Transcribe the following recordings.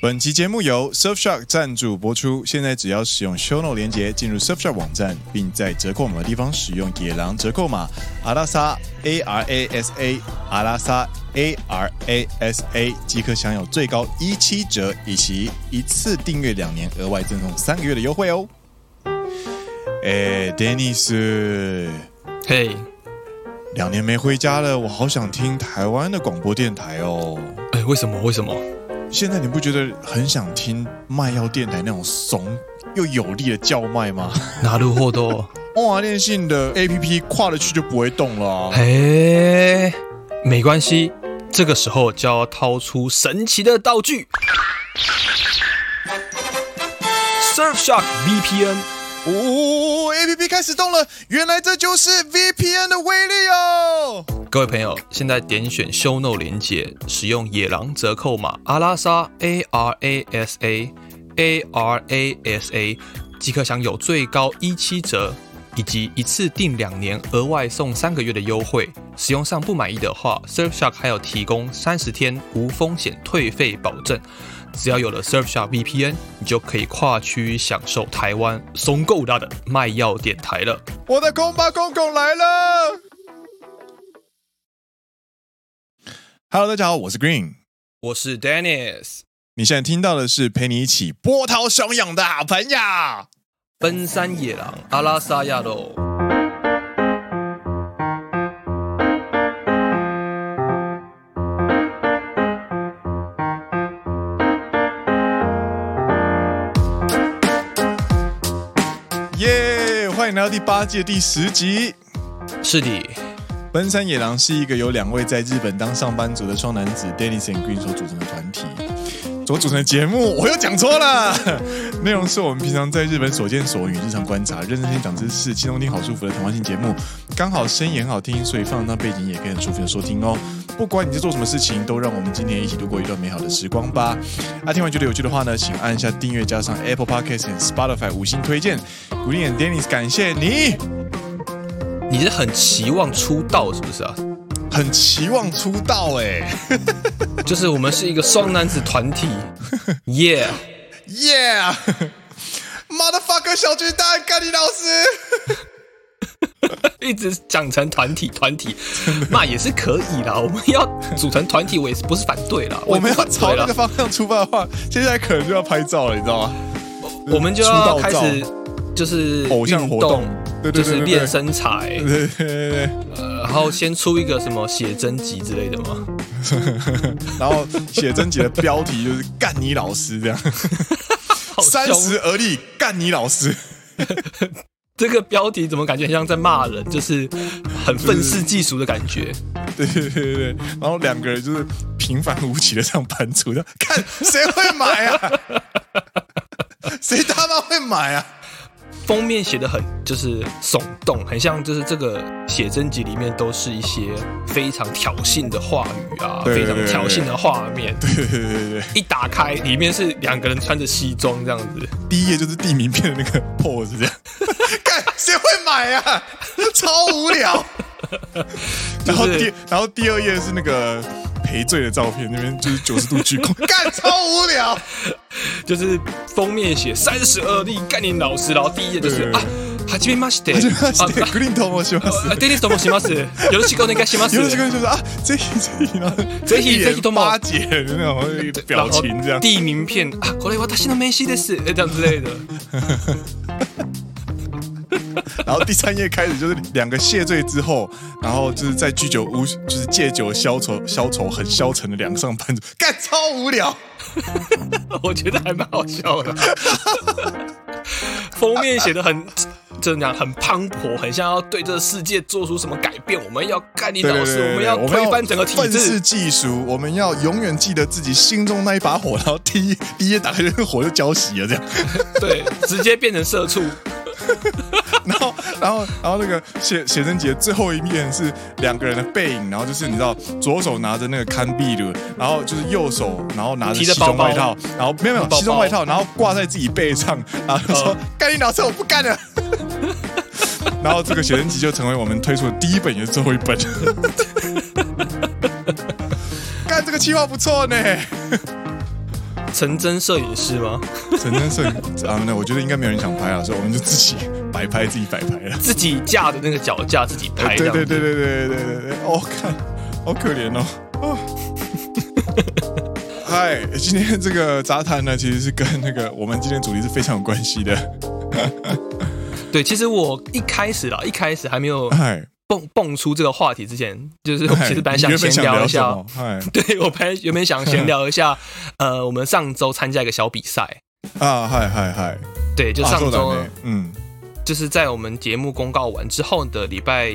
本期节目由 Surfshark 赞助播出。现在只要使用 ShowNote 连接进入 Surfshark 网站，并在折扣码的地方使用野狼折扣码阿拉萨 A R A S A 阿拉萨 A R A S A 即可享有最高一七折，以及一次订阅两年额外赠送三个月的优惠哦。哎，Dennis，嘿，两年没回家了，我好想听台湾的广播电台哦。哎，为什么？为什么？现在你不觉得很想听卖药电台那种怂又有力的叫卖吗？哪路货多？中华电信的 APP 跨了去就不会动了啊。嘿，没关系，这个时候就要掏出神奇的道具 ——Surfshark VPN。哦，APP 开始动了，原来这就是 VPN 的威力哦。各位朋友，现在点选 Show No 连接，使用野狼折扣码阿拉莎 A R A S A A R A S A，即可享有最高一七折，以及一次订两年额外送三个月的优惠。使用上不满意的话，Surfshark 还有提供三十天无风险退费保证。只要有了 Surfshark VPN，你就可以跨区享受台湾松够大的卖药电台了。我的空巴公公来了。Hello，大家好，我是 Green，我是 Dennis。你现在听到的是陪你一起波涛汹涌的好朋友——奔山野狼阿拉萨亚罗。迎来到第八季的第十集。是的。奔山野狼是一个由两位在日本当上班族的双男子 Dennis and Green 所组成的团体，所组成的节目我又讲错了，内容是我们平常在日本所见所闻、日常观察、认真听长知识、轻松听好舒服的谈话性节目，刚好声音很好听，所以放当背景也可以很舒服的收听哦。不管你在做什么事情，都让我们今天一起度过一段美好的时光吧。啊，听完觉得有趣的话呢，请按一下订阅，加上 Apple Podcast 和 Spotify 五星推荐，Green and Dennis 感谢你。你是很期望出道是不是啊？很期望出道哎、欸，就是我们是一个双男子团体，Yeah。Yeah，Motherfucker 小巨蛋干你老师，一直讲成团体团体，那也是可以啦。我们要组成团体，我也是不是反对啦。我们要朝那个方向出发的话，接下来可能就要拍照了，你知道吗？我们就要开始就是偶像活动。对对对对对，就是练身材，对对对对，呃，然后先出一个什么写真集之类的嘛，然后写真集的标题就是“干你老师”这样，三十而立，干你老师，这个标题怎么感觉像在骂人？就是很愤世嫉俗的感觉。对对对对，然后两个人就是平凡无奇的上班族，看谁会买啊？谁他妈会买啊？封面写的很就是耸动，很像就是这个写真集里面都是一些非常挑衅的话语啊，非常挑衅的画面。对对对对对，一打开里面是两个人穿着西装这样子，第一页就是地名片的那个 pose 这样，干谁会买啊？超无聊。然后第然后第二页是那个。赔罪的照片，那边就是九十度鞠躬，干超无聊。就是封面写三十而立概念老师，然后第一页就是啊，はじめまして，グリーンと申します，デニスと申します，よろしくお愿いします。よろしく就是啊，ぜひぜひ呢，ぜひぜひとも巴结的那种表情这样，递名片啊，これ私の名刺です，这样之类的。 然后第三页开始就是两个谢罪之后，然后就是在居酒屋就是借酒消愁消愁很消沉的两个上班族，干超无聊，我觉得还蛮好笑的。封面写的很这样很磅礴，很像要对这个世界做出什么改变。我们要干你老师，我们要推翻整个体制。愤世嫉俗，我们要永远记得自己心中那一把火。然后第一第一页打开，这个火就浇熄了，这样 对，直接变成社畜。然后，然后，然后那个写写真集的最后一面是两个人的背影，然后就是你知道，左手拿着那个看壁的，然后就是右手，然后拿着西装外套，然后没有没有西装外套，然后挂在自己背上，然后就说：“干你老师，我不干了。”然后这个写真集就成为我们推出的第一本也是最后一本。干这个计划不错呢。成真摄影师吗？成真摄影啊，那我觉得应该没有人想拍啊，所以我们就自己摆拍，自己摆拍了，自己架的那个脚架自己拍。对对对对对对对对对，哦，看，好可怜哦。哦嗨，今天这个杂谈呢，其实是跟那个我们今天主题是非常有关系的。对，其实我一开始啦，一开始还没有蹦蹦出这个话题之前，就是我其实本来想先聊一下。对，我本来原本想先聊一下，呃，我们上周参加一个小比赛啊，嗨嗨嗨，对，就上周，嗯，就是在我们节目公告完之后的礼拜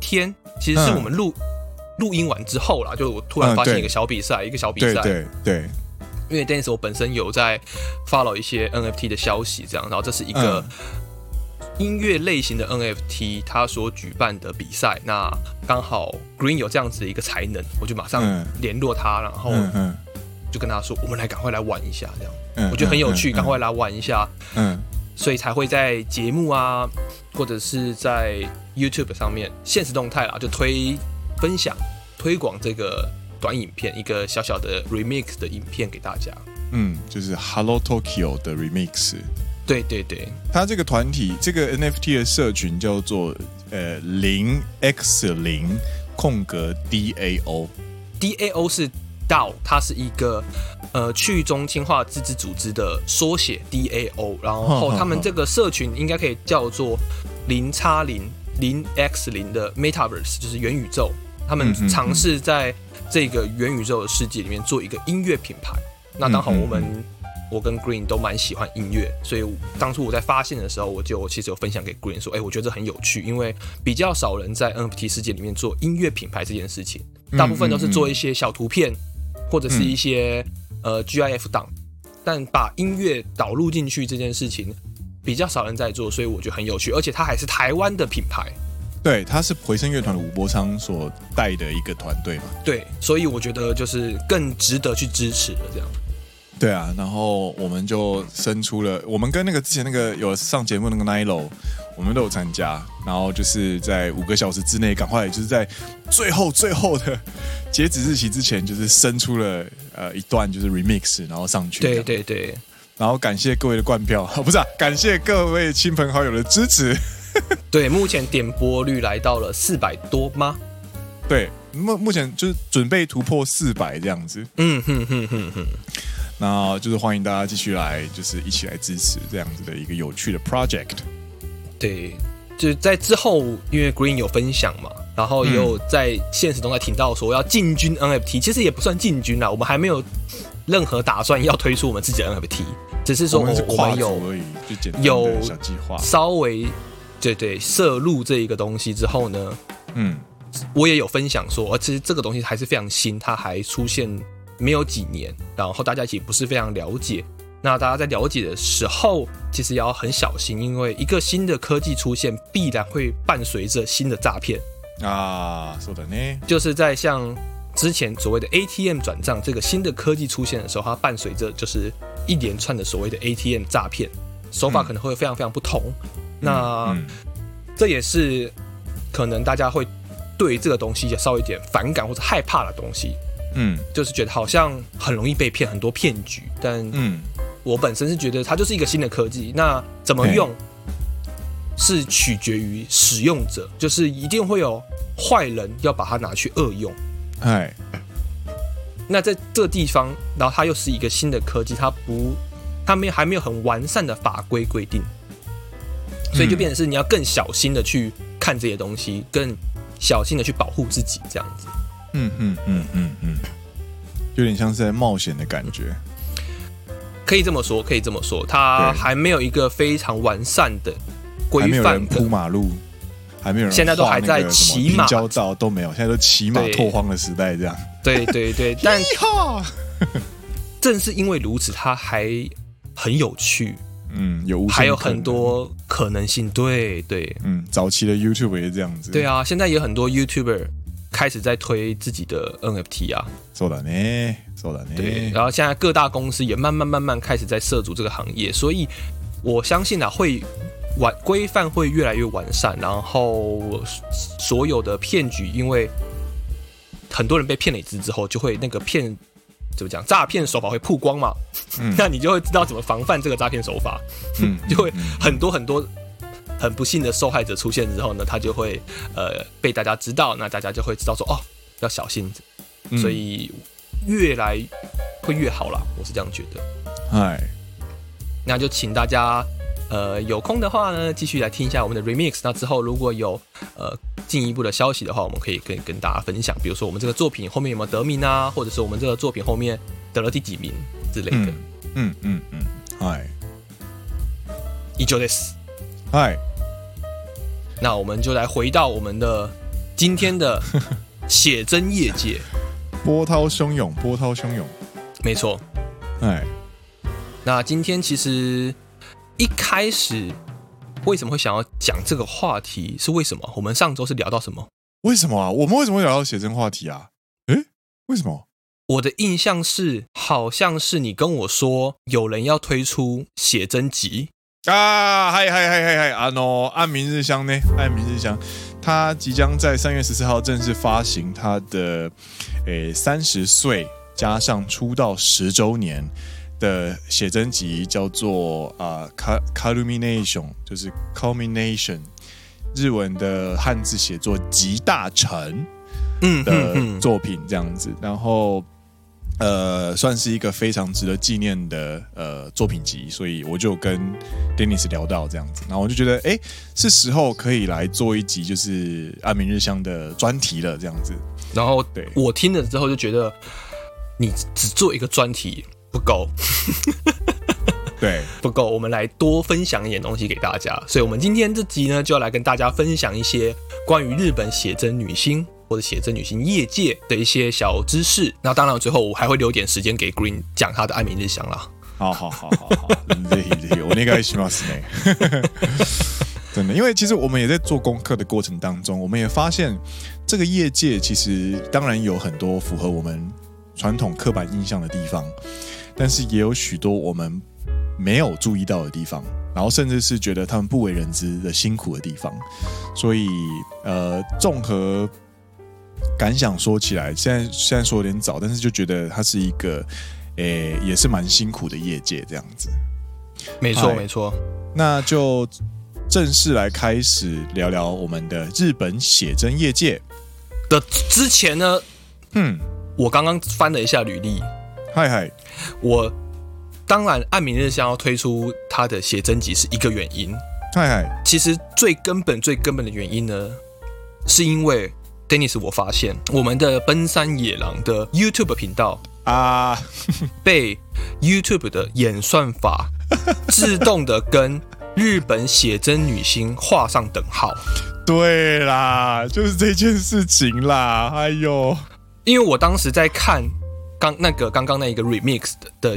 天，其实是我们录。录音完之后啦，就我突然发现一个小比赛，嗯、一个小比赛。对对，对。因为 Dennis 我本身有在 follow 一些 NFT 的消息，这样，然后这是一个音乐类型的 NFT，他所举办的比赛。那刚好 Green 有这样子的一个才能，我就马上联络他，然后就跟他说，我们来赶快来玩一下，这样。嗯、我觉得很有趣，赶、嗯、快来玩一下。嗯。所以才会在节目啊，或者是在 YouTube 上面现实动态啦，就推。分享推广这个短影片，一个小小的 remix 的影片给大家。嗯，就是 Hello Tokyo 的 remix。对对对，他这个团体，这个 NFT 的社群叫做呃零 x 零空格 DAO。DAO 是 DAO，它是一个呃去中心化自治组织的缩写 DAO。然后他们这个社群应该可以叫做零叉零零 x 零的 Metaverse，就是元宇宙。他们尝试在这个元宇宙的世界里面做一个音乐品牌。那刚好我们我跟 Green 都蛮喜欢音乐，所以当初我在发现的时候，我就其实有分享给 Green 说：“哎，我觉得这很有趣，因为比较少人在 NFT 世界里面做音乐品牌这件事情，大部分都是做一些小图片或者是一些呃 GIF 档，但把音乐导入进去这件事情比较少人在做，所以我觉得很有趣，而且它还是台湾的品牌。”对，他是回声乐团的吴伯昌所带的一个团队嘛。对，所以我觉得就是更值得去支持的这样。对啊，然后我们就生出了，我们跟那个之前那个有上节目那个 Nilo，我们都有参加，然后就是在五个小时之内，赶快就是在最后最后的截止日期之前，就是生出了呃一段就是 remix，然后上去。对对对。然后感谢各位的冠票，不是啊，感谢各位亲朋好友的支持。对，目前点播率来到了四百多吗？对，目目前就是准备突破四百这样子。嗯哼哼哼哼。那就是欢迎大家继续来，就是一起来支持这样子的一个有趣的 project。对，就是在之后，因为 Green 有分享嘛，然后也有在现实中在听到说要进军 NFT，其实也不算进军啦，我们还没有任何打算要推出我们自己的 NFT，只是说我们是跨有而已，就简单的小计划，稍微。对对，涉入这一个东西之后呢，嗯，我也有分享说，其实这个东西还是非常新，它还出现没有几年，然后大家其实不是非常了解。那大家在了解的时候，其实要很小心，因为一个新的科技出现，必然会伴随着新的诈骗啊。说的呢，就是在像之前所谓的 ATM 转账这个新的科技出现的时候，它伴随着就是一连串的所谓的 ATM 诈骗手法，可能会非常非常不同。那、这也是可能大家会对这个东西稍微有点反感或者害怕的东西，嗯，就是觉得好像很容易被骗，很多骗局。但嗯，我本身是觉得它就是一个新的科技，那怎么用是取决于使用者，就是一定会有坏人要把它拿去恶用。哎，那在这地方，然后它又是一个新的科技，它不，它没还没有很完善的法规规定。所以就变成是你要更小心的去看这些东西，更小心的去保护自己，这样子。嗯嗯嗯嗯嗯，有点像是在冒险的感觉。可以这么说，可以这么说，它还没有一个非常完善的规范。铺马路，还没有人。现在都还在骑马焦躁都没有，现在都骑马拓荒的时代，这样。对对对，但 正是因为如此，它还很有趣。嗯，有还有很多可能性，对对，嗯，早期的 YouTuber 也这样子，对啊，现在也有很多 YouTuber 开始在推自己的 NFT 啊，そうだね，そうだね，对，然后现在各大公司也慢慢慢慢开始在涉足这个行业，所以我相信啊，会完规范会越来越完善，然后所有的骗局，因为很多人被骗了一次之后，就会那个骗 怎么讲诈骗手法会曝光嘛，嗯、那你就会知道怎么防范这个诈骗手法，嗯，就会很多很多 很不幸的受害者出现之后呢，他就会呃被大家知道，那大家就会知道说哦要小心，所以越来会越好啦，我是这样觉得。嗨，那就请大家。呃，有空的话呢，继续来听一下我们的 remix。那之后如果有呃进一步的消息的话，我们可以跟跟大家分享。比如说我们这个作品后面有没有得名啊，或者是我们这个作品后面得了第几名之类的。嗯嗯嗯，嗨，以上です。嗨，那我们就来回到我们的今天的 写真业界，波涛汹涌，波涛汹涌，没错。哎，那今天其实。一开始为什么会想要讲这个话题？是为什么？我们上周是聊到什么？为什么啊？我们为什么会聊到写真话题啊？诶，为什么？我的印象是，好像是你跟我说有人要推出写真集啊！嗨嗨嗨嗨嗨！啊喏，暗明日香呢？暗明日香，他即将在三月十四号正式发行他的诶三十岁加上出道十周年。的写真集叫做啊，culmination，，就是 culmination，日文的汉字写作集大成，嗯的作品这样子，然后呃算是一个非常值得纪念的呃作品集，所以我就跟 Dennis 聊到这样子，然后我就觉得哎是时候可以来做一集就是安明日香的专题了这样子，然后对我听了之后就觉得你只做一个专题。不够，对，不够。我们来多分享一点东西给大家，所以，我们今天这集呢，就要来跟大家分享一些关于日本写真女星或者写真女星业界的一些小知识。那当然，最后我还会留点时间给 Green 讲他的暗明日香啦。好好好好好，这题这题我那个喜欢死呢。真的，因为其实我们也在做功课的过程当中，我们也发现这个业界其实当然有很多符合我们传统刻板印象的地方。但是也有许多我们没有注意到的地方，然后甚至是觉得他们不为人知的辛苦的地方，所以呃，综合感想说起来，现在现在说有点早，但是就觉得它是一个，诶、欸，也是蛮辛苦的业界这样子。没错，没错。那就正式来开始聊聊我们的日本写真业界的之前呢，嗯，我刚刚翻了一下履历。嗨嗨，我当然按明日香要推出他的写真集是一个原因。嗨嗨，其实最根本、最根本的原因呢，是因为 Dennis，我发现我们的奔山野狼的 YouTube 频道啊，被 YouTube 的演算法自动的跟日本写真女星画上等号。对啦，就是这件事情啦。哎呦，因为我当时在看。刚那个刚刚那一个 remix 的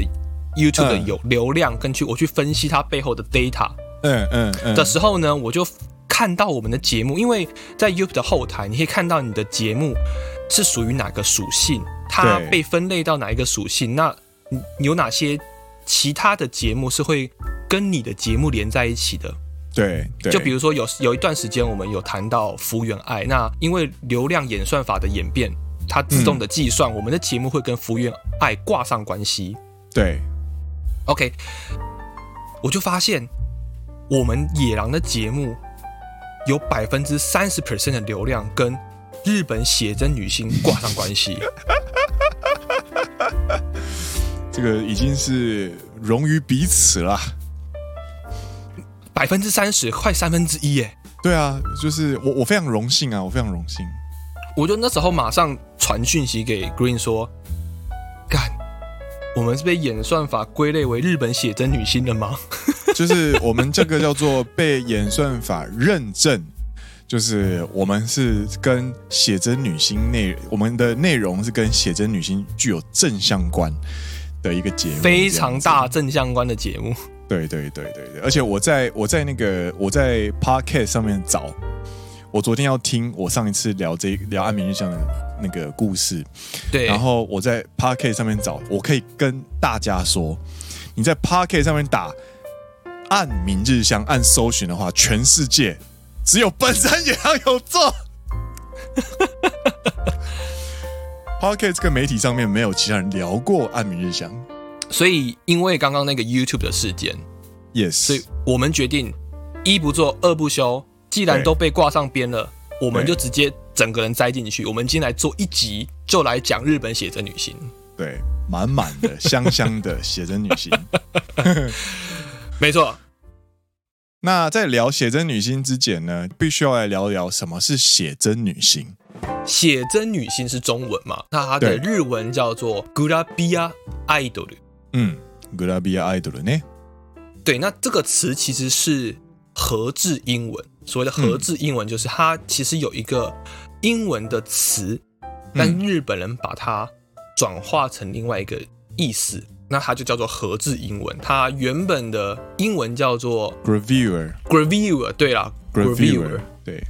YouTube 的有流量，跟去我去分析它背后的 data，嗯嗯嗯的时候呢，我就看到我们的节目，因为在 YouTube 的后台，你可以看到你的节目是属于哪个属性，它被分类到哪一个属性，那有哪些其他的节目是会跟你的节目连在一起的？对，对。就比如说有有一段时间我们有谈到福原爱，那因为流量演算法的演变。它自动的计算，我们的节目会跟福原爱挂上关系。对，OK，我就发现我们野狼的节目有百分之三十 percent 的流量跟日本写真女星挂上关系。这个已经是融于彼此了。百分之三十，快三分之一耶！对啊，就是我，我非常荣幸啊，我非常荣幸。我就那时候马上传讯息给 Green 说：“干，我们是被演算法归类为日本写真女星的吗？” 就是我们这个叫做被演算法认证，就是我们是跟写真女星内，我们的内容是跟写真女星具有正相关的一个节目，非常大正相关的节目。对对对对对，而且我在我在那个我在 Podcast 上面找。我昨天要听我上一次聊这聊暗明日香的那个故事，对，然后我在 Podcast 上面找，我可以跟大家说，你在 Podcast 上面打暗明日香按搜寻的话，全世界只有本山野郎有做。Podcast 这个媒体上面没有其他人聊过暗明日香，所以因为刚刚那个 YouTube 的事件，Yes，所以我们决定一不做二不休，既然都被挂上边了，我们就直接整个人栽进去。我们今天来做一集，就来讲日本写真女星，对，满满的香香的写真女星，没错。那在聊写真女星之前呢，必须要来聊聊什么是写真女星。写真女星是中文嘛？那它的日文叫做グラビアアイドル。嗯，グラビアアイドル呢？对，那这个词其实是和制英文。 所谓的和制英文，就是它其实有一个英文的词，但日本人把它转化成另外一个意思。那它就叫做和制英文，它原本的英文叫做 gravure，gravure，对啦，gravure，对，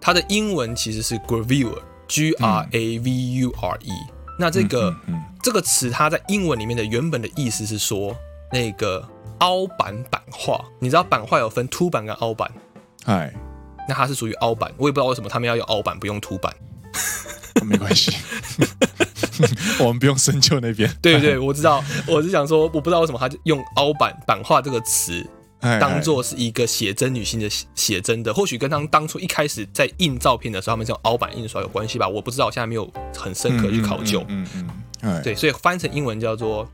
它的英文其实是 gravure，g r a v u r e。那这个这个词，它在英文里面的原本的意思是说那个凹版版画。你知道版画有分凸版跟凹版？嗨，那它是属于凹版，我也不知道为什么他们要用凹版，不用凸版。没关系。我们不用深究那边。对对，我知道。我是想说，我不知道为什么他就用“凹版版画”这个词，当做是一个写真女性的写真的。或许跟他们当初一开始在印照片的时候，他们是用凹版印刷有关系吧？我不知道，我现在没有很深刻去考究。嗯嗯，嗯。对，所以翻成英文叫做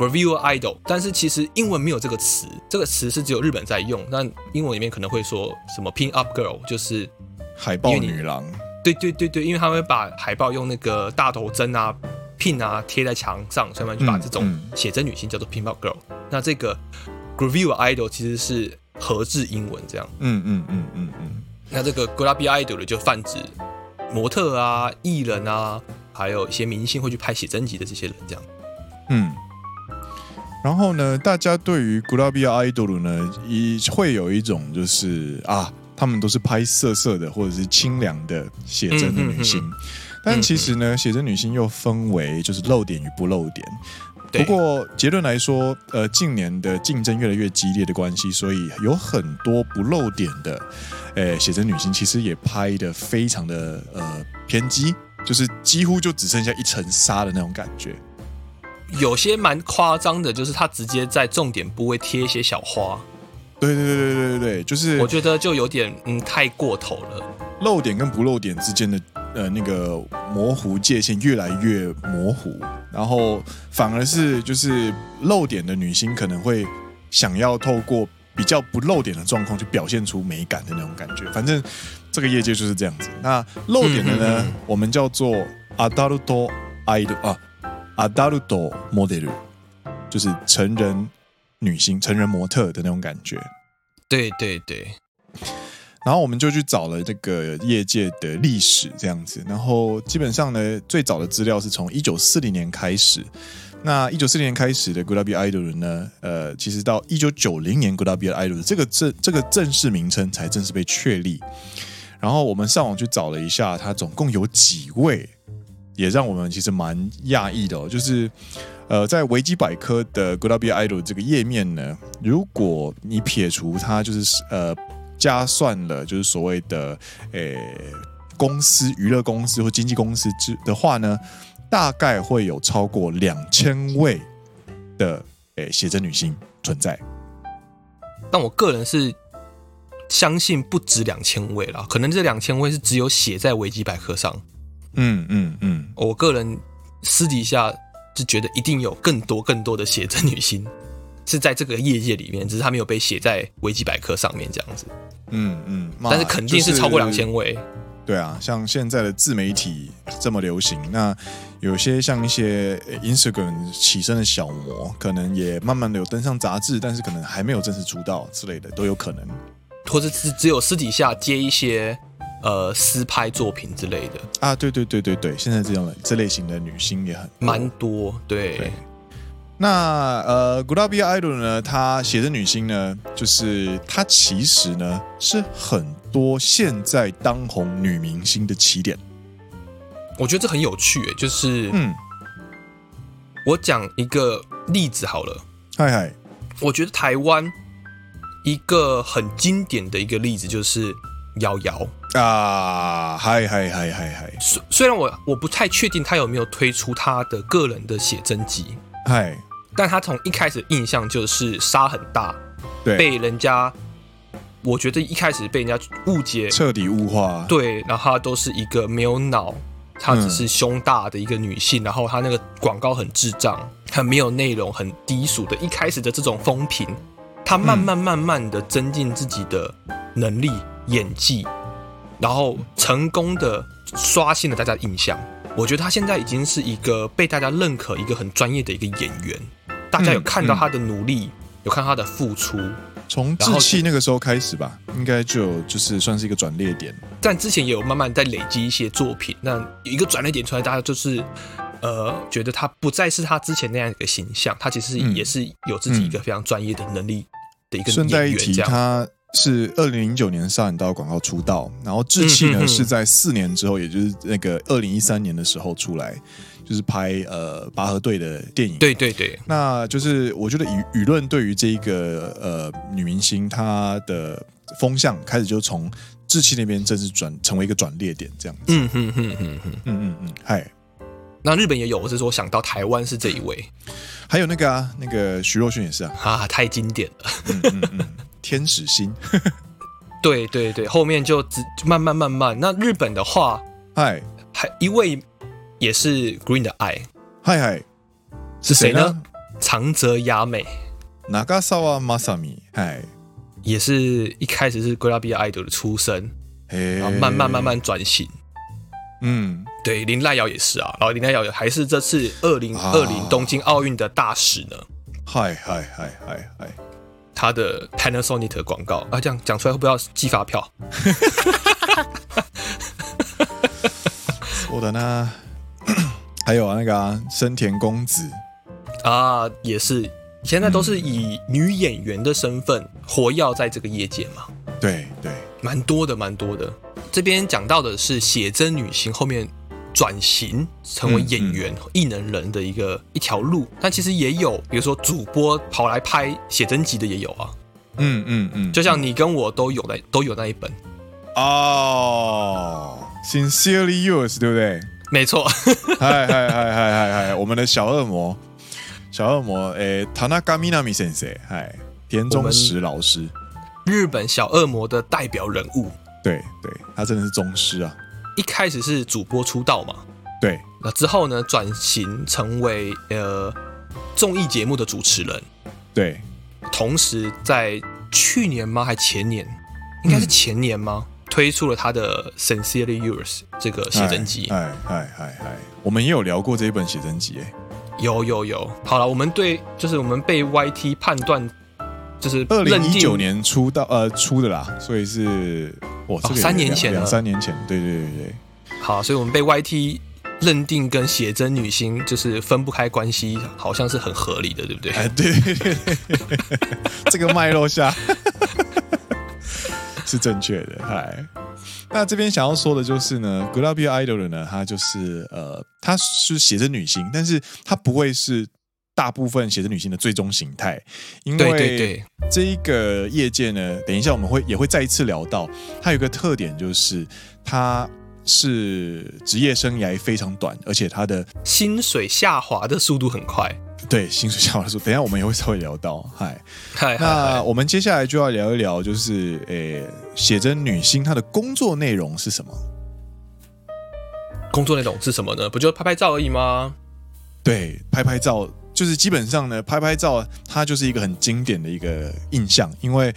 “gravure idol”，但是其实英文没有这个词，这个词是只有日本在用。那英文里面可能会说什么 “pin up girl”，就是海报女郎。对对对对，因为他们会把海报用那个大头针啊、pin 啊贴在墙上，所以他们就把这种写真女星叫做 pin up girl。那这个 gravure idol 其实是合制英文这样。嗯嗯嗯嗯嗯。那这个 graphic idol 就泛指模特啊、艺人啊，还有一些明星会去拍写真集的这些人这样。嗯。然后呢，大家对于古拉比亚 idol 呢，一会有一种就是啊。他们都是拍色色的或者是清凉的写真的女星，但其实呢，写真女星又分为就是露点与不露点。不过结论来说，呃，近年的竞争越来越激烈的关系，所以有很多不露点的，诶，写真女星其实也拍的非常的呃偏激，就是几乎就只剩下一层纱的那种感觉。有些蛮夸张的，就是她直接在重点部位贴一些小花。对对对对对对对，就是我觉得就有点嗯太过头了，露点跟不露点之间的呃那个模糊界限越来越模糊，然后反而是就是露点的女星可能会想要透过比较不露点的状况去表现出美感的那种感觉，反正这个业界就是这样子。那露点的呢，嗯嗯嗯我们叫做アダルトアイドル啊， アダルトモデル，就是成人。女星、成人模特的那种感觉，对对对。然后我们就去找了这个业界的历史，这样子。然后基本上呢，最早的资料是从一九四零年开始。那一九四零年开始的 Graphic Idol 呢，呃，其实到一九九零年 Graphic Idol 这个正这个正式名称才正式被确立。然后我们上网去找了一下，它总共有几位， 也让我们其实蛮讶异的哦，就是。呃，在维基百科的 Graphic Idol 这个页面呢，如果你撇除它，就是呃加算了，就是所谓的诶公司、娱乐公司或经纪公司之的话呢，大概会有超过两千位的诶写真女星存在。但我个人是相信不止两千位啦，可能这两千位是只有写在维基百科上。嗯嗯嗯，我个人私底下。是觉得一定有更多更多的写真女星 是在这个业界里面，只是她没有被写在维基百科上面这样子。嗯嗯，但是肯定是超过两千位。对啊，像现在的自媒体这么流行，那有些像一些 Instagram 起身的小模，可能也慢慢的有登上杂志，但是可能还没有正式出道之类的都有可能，或者是只有私底下接一些。呃，私拍作品之类的啊，对对对对对，现在这样的这类型的女星也很蛮多，对。对那呃，Graphic Idol 呢，她写的女星呢，就是她其实呢是很多现在当红女明星的起点。我觉得这很有趣，诶，就是嗯，我讲一个例子好了，嗨嗨，我觉得台湾一个很经典的一个例子就是。瑶瑶啊，嗨嗨嗨嗨嗨！虽虽然我我不太确定他有没有推出他的个人的写真集，嗨，但他从一开始印象就是沙很大，对，被人家，我觉得一开始被人家误解，彻底物化，对，然后他都是一个没有脑，她只是胸大的一个女性，嗯、然后她那个广告很智障，很没有内容，很低俗的，一开始的这种风评，他慢慢慢慢的增进自己的能力。演技，然后成功的刷新了大家的印象。我觉得他现在已经是一个被大家认可、一个很专业的一个演员。大家有看到他的努力，嗯嗯、有看到他的付出。从志气那个时候开始吧，应该就就是算是一个转捩点。但之前也有慢慢在累积一些作品。那有一个转捩点出来，大家就是呃，觉得他不再是他之前那样一个形象。他其实也是有自己一个非常专业的能力的一个演员。顺带一提，他。是二零零九年上引道广告出道，然后志气呢是在四年之后，也就是那个二零一三年的时候出来，就是拍呃拔河队的电影。对对对，那就是我觉得舆舆论对于这一个呃女明星她的风向开始就从志气那边正式转成为一个转捩点这样子。嗯哼哼哼哼嗯嗯嗯，嗨。那日本也有，我是说想到台湾是这一位，还有那个啊，那个徐若瑄也是啊，啊，太经典了。嗯嗯嗯天使心，对对对，后面就只慢慢慢慢。那日本的话，嗨，还一位也是 Green 的爱，嗨嗨，是谁呢？长泽雅美，长泽まさみ，嗨，也是一开始是 GLABIA IDOL 的出身，然后慢慢慢慢转型。嗯，对，林濑瑶也是啊，然后林濑瑶还是这次二零二零东京奥运的大使呢。嗨嗨嗨嗨嗨。 他的 Panasonic 的广告啊，这样讲出来会不会要寄发票？我的呢，还有啊，那个啊，生田公子啊，也是现在都是以女演员的身份活跃在这个业界嘛。对对，蛮多的，蛮多的。这边讲到的是写真女星后面。转型成为演员、艺、嗯嗯、能人的一个一条路，但其实也有，比如说主播跑来拍写真集的也有啊。嗯嗯嗯，就像你跟我都有的，都有那一本。哦，Sincerely Yours，对不对？没错。嗨嗨嗨嗨嗨嗨，我们的小恶魔，小恶魔，诶，田中みな実先生，嗨，田中实老师，日本小恶魔的代表人物。对对，他真的是宗师啊。一开始是主播出道嘛，对，那之后呢，转型成为呃综艺节目的主持人，对，同时在去年吗？还前年？应该是前年吗？嗯、推出了他的《Sincerely Yours》这个写真集。哎哎哎哎，我们也有聊过这一本写真集，哎，有有有。好了，我们对，就是我们被 YT 判断，就是二零一九年出道呃出的啦，所以是。哦，三年前，两三年前，对对对对。好，所以我们被 YT 认定跟写真女星就是分不开关系，好像是很合理的，对不对？哎，对对对，这个脉络下 是正确的。嗨，那这边想要说的就是呢，GLABIA IDOL 呢，她就是呃，她是写真女星，但是她不会是。大部分写真女性的最终形态，因为这一个业界呢，等一下我们会也会再一次聊到，它有一个特点就是它是职业生涯非常短，而且它的薪水下滑的速度很快。对，薪水下滑的速度，等一下我们也会稍微聊到。嗨，嗨，那我们接下来就要聊一聊，就是诶，写真女星她的工作内容是什么？工作内容是什么呢？不就拍拍照而已吗？对，拍拍照。就是基本上呢，拍拍照，它就是一个很经典的一个印象，因为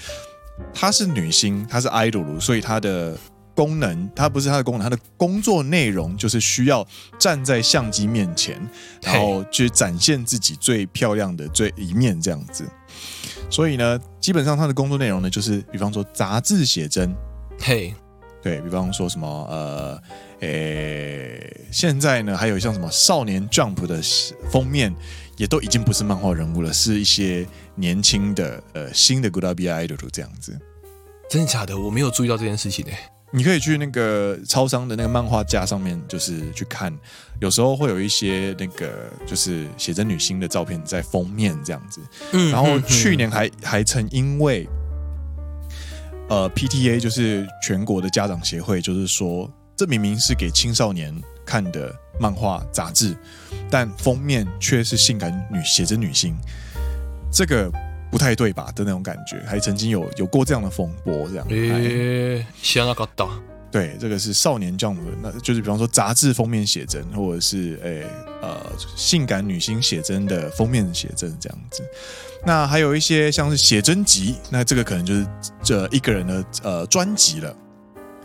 她是女星，她是 idol，所以她的功能，她不是她的功能，她的工作内容就是需要站在相机面前，然后去展现自己最漂亮的最一面这样子。所以呢，基本上她的工作内容呢，就是比方说杂志写真，嘿，对，比方说什么呃，诶，现在呢还有像什么少年 Jump 的封面。也都已经不是漫画人物了，是一些年轻的呃新的 GLABIA IDOL 这样子。真的假的？我没有注意到这件事情呢。你可以去那个超商的那个漫画架上面，就是去看，有时候会有一些那个就是写真女星的照片在封面这样子。嗯，然后去年还还曾因为呃，PTA 就是全国的家长协会，就是说，这明明是给青少年看的漫画杂志，但封面却是性感女写真女星，这个不太对吧？的那种感觉，还曾经有有过这样的风波，这样。诶，想那个到。对，这个是少年 Jump，那就是比方说杂志封面写真，或者是诶呃性感女星写真的封面写真这样子。那还有一些像是写真集，那这个可能就是这一个人的呃专辑了。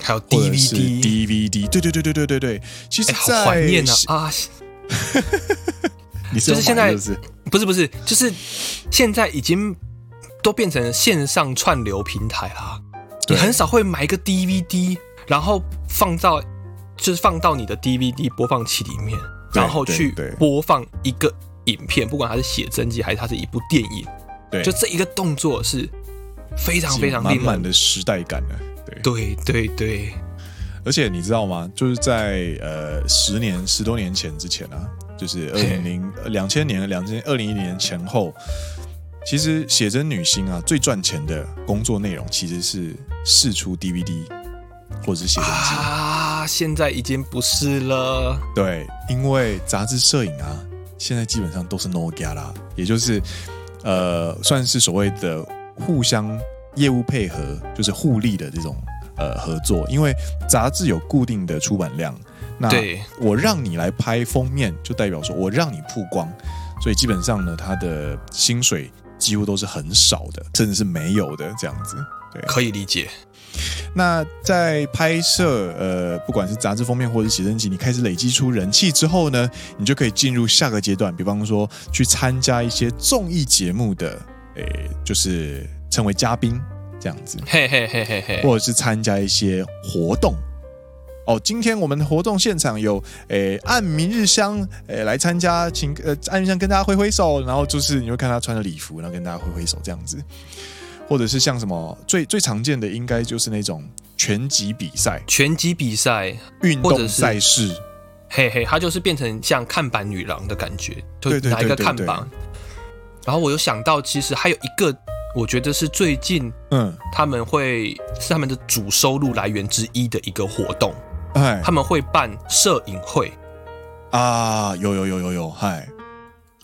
还有 DVD，DVD，对对对对对对对。其实在，好怀念啊啊！你是就是现在不是不是，就是现在已经都变成线上串流平台啦。你很少会买一个 DVD。然后放到，就是放到你的 DVD 播放器里面，然后去播放一个影片，不管它是写真集还是它是一部电影，对，就这一个动作是非常非常满满的时代感的，对对对对。而且你知道吗？就是在呃十年十多年前之前啊，就是二零零两千年两千二零一零年前后，其实写真女星啊最赚钱的工作内容其实是试出 DVD。或者是写真集啊，现在已经不是了。对，因为杂志摄影啊，现在基本上都是 Nokia 啦，也就是呃，算是所谓的互相业务配合，就是互利的这种呃合作。因为杂志有固定的出版量，那我让你来拍封面，就代表说我让你曝光，所以基本上呢，他的薪水几乎都是很少的，甚至是没有的这样子。对，可以理解。那在拍摄呃，不管是杂志封面或者是写真集，你开始累积出人气之后呢，你就可以进入下个阶段，比方说去参加一些综艺节目的，诶，就是成为嘉宾这样子，嘿嘿嘿嘿嘿，或者是参加一些活动。哦，今天我们的活动现场有诶，按明日香诶来参加，请呃按明日香跟大家挥挥手，然后就是你会看他穿着礼服，然后跟大家挥挥手这样子。或者是像什么最最常见的，应该就是那种拳击比赛、拳击比赛、运动赛事，嘿嘿，它就是变成像看板女郎的感觉，就拿一个看板。然后我有想到，其实还有一个，我觉得是最近，嗯，他们会是他们的主收入来源之一的一个活动，哎，他们会办摄影会。啊，有有有有有，嗨，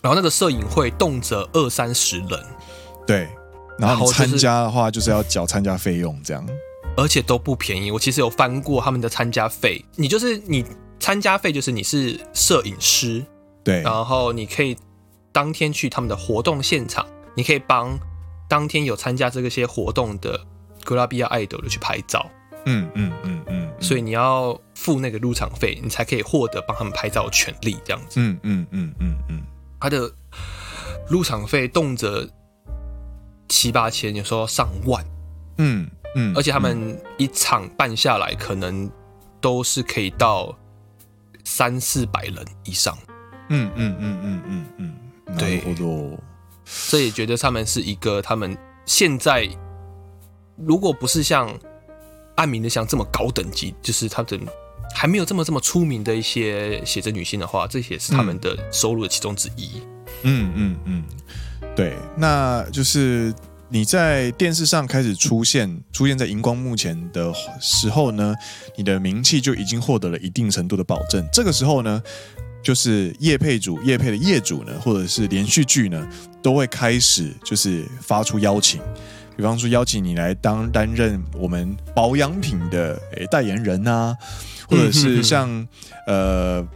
然后那个摄影会动辄二三十人，对。然后参加的话，就是要缴参加费用，这样，而且都不便宜。我其实有翻过他们的参加费，你就是你参加费就是你是摄影师，对，然后你可以当天去他们的活动现场，你可以帮当天有参加这个些活动的格拉比亚爱豆的去拍照，嗯嗯嗯嗯，所以你要付那个入场费，你才可以获得帮他们拍照的权利，这样子，嗯嗯嗯嗯嗯，他的入场费动辄。七八千，有时候上万，嗯嗯，而且他们一场办下来，可能都是可以到三四百人以上，嗯嗯嗯嗯嗯嗯，对，这也觉得他们是一个，他们现在如果不是像暗明的像这么高等级，就是他的还没有这么这么出名的一些写真女性的话，这也是他们的收入的其中之一，嗯嗯嗯。对，那就是你在电视上开始出现，出现在荧光幕前的时候呢，你的名气就已经获得了一定程度的保证。这个时候呢，就是业配主、业配的业主呢，或者是连续剧呢，都会开始就是发出邀请，比方说邀请你来当担任我们保养品的诶代言人啊，或者是像、呃。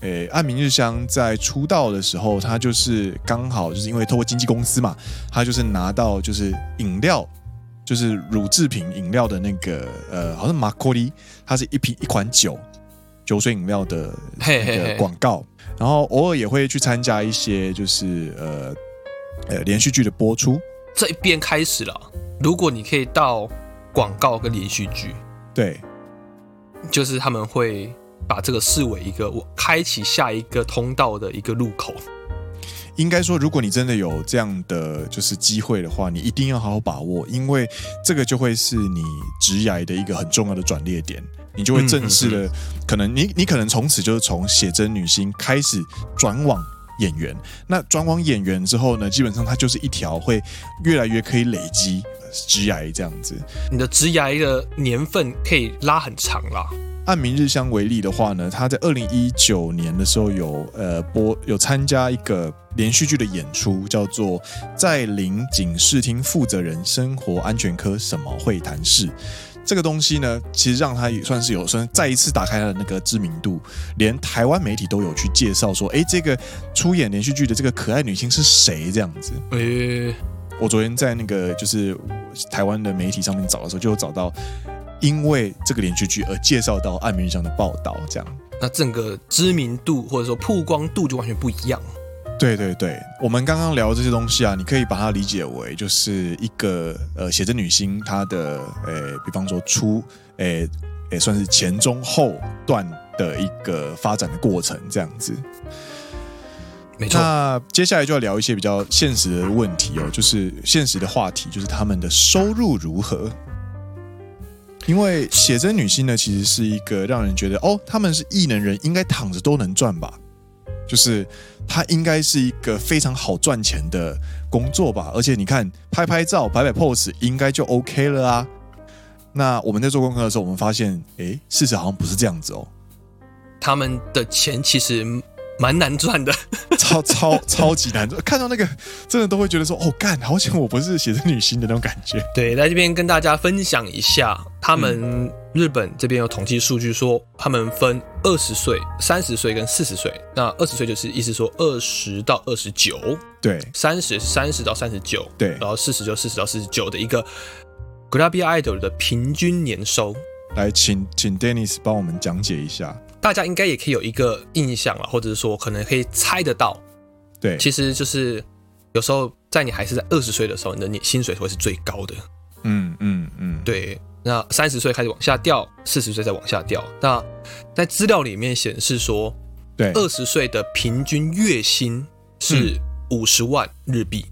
诶，安明日香在出道的时候，他就是刚好就是因为透过经纪公司嘛，他就是拿到就是饮料，就是乳制品饮料的那个呃，好像马可利，它是一瓶一款酒酒水饮料的那个广告，然后偶尔也会去参加一些就是呃呃连续剧的播出。这一边开始了，如果你可以到广告跟连续剧，对，就是他们会。把这个视为一个我开启下一个通道的一个入口。应该说，如果你真的有这样的就是机会的话，你一定要好好把握，因为这个就会是你职涯的一个很重要的转捩点。你就会正式的，可能你你可能从此就是从写真女星开始转往演员。那转往演员之后呢，基本上它就是一条会越来越可以累积职涯这样子。你的职涯的年份可以拉很长啦。按明日香为例的话呢，他在二零一九年的时候有呃播有参加一个连续剧的演出，叫做《在林警视厅负责人生活安全科什么会谈室》。这个东西呢，其实让他也算是有算再一次打开他的那个知名度，连台湾媒体都有去介绍说，哎，这个出演连续剧的这个可爱女星是谁？这样子。诶，我昨天在那个就是台湾的媒体上面找的时候，就有找到。因为这个连续剧而介绍到暗明上的报道，这样，那整个知名度或者说曝光度就完全不一样。对对对，我们刚刚聊这些东西啊，你可以把它理解为就是一个呃写真女星她的呃，比方说出呃，也算是前中后段的一个发展的过程，这样子。没错。那接下来就要聊一些比较现实的问题哦，就是现实的话题，就是他们的收入如何。因为写真女星呢，其实是一个让人觉得哦，他们是艺能人，应该躺着都能赚吧？就是它应该是一个非常好赚钱的工作吧？而且你看，拍拍照、摆摆 pose，应该就 OK 了啊。那我们在做功课的时候，我们发现，哎，事实好像不是这样子哦。他们的钱其实。蛮难赚的，超超超级难赚。看到那个，真的都会觉得说：“哦，干，好险我不是写真女星的那种感觉。”对，在这边跟大家分享一下，他们日本这边有统计数据说，他们分二十岁、三十岁跟四十岁。那二十岁就是意思说二十到二十九，对；三十三十到三十九，对；然后四十就四十到四十九的一个 Grabby Idol 的平均年收。来，请请 Dennis 帮我们讲解一下。大家应该也可以有一个印象了，或者是说可能可以猜得到，对，其实就是有时候在你还是在二十岁的时候，你的年薪水会是最高的，嗯嗯嗯，对。那三十岁开始往下掉，四十岁再往下掉。那在资料里面显示说，对，二十岁的平均月薪是五十万日币。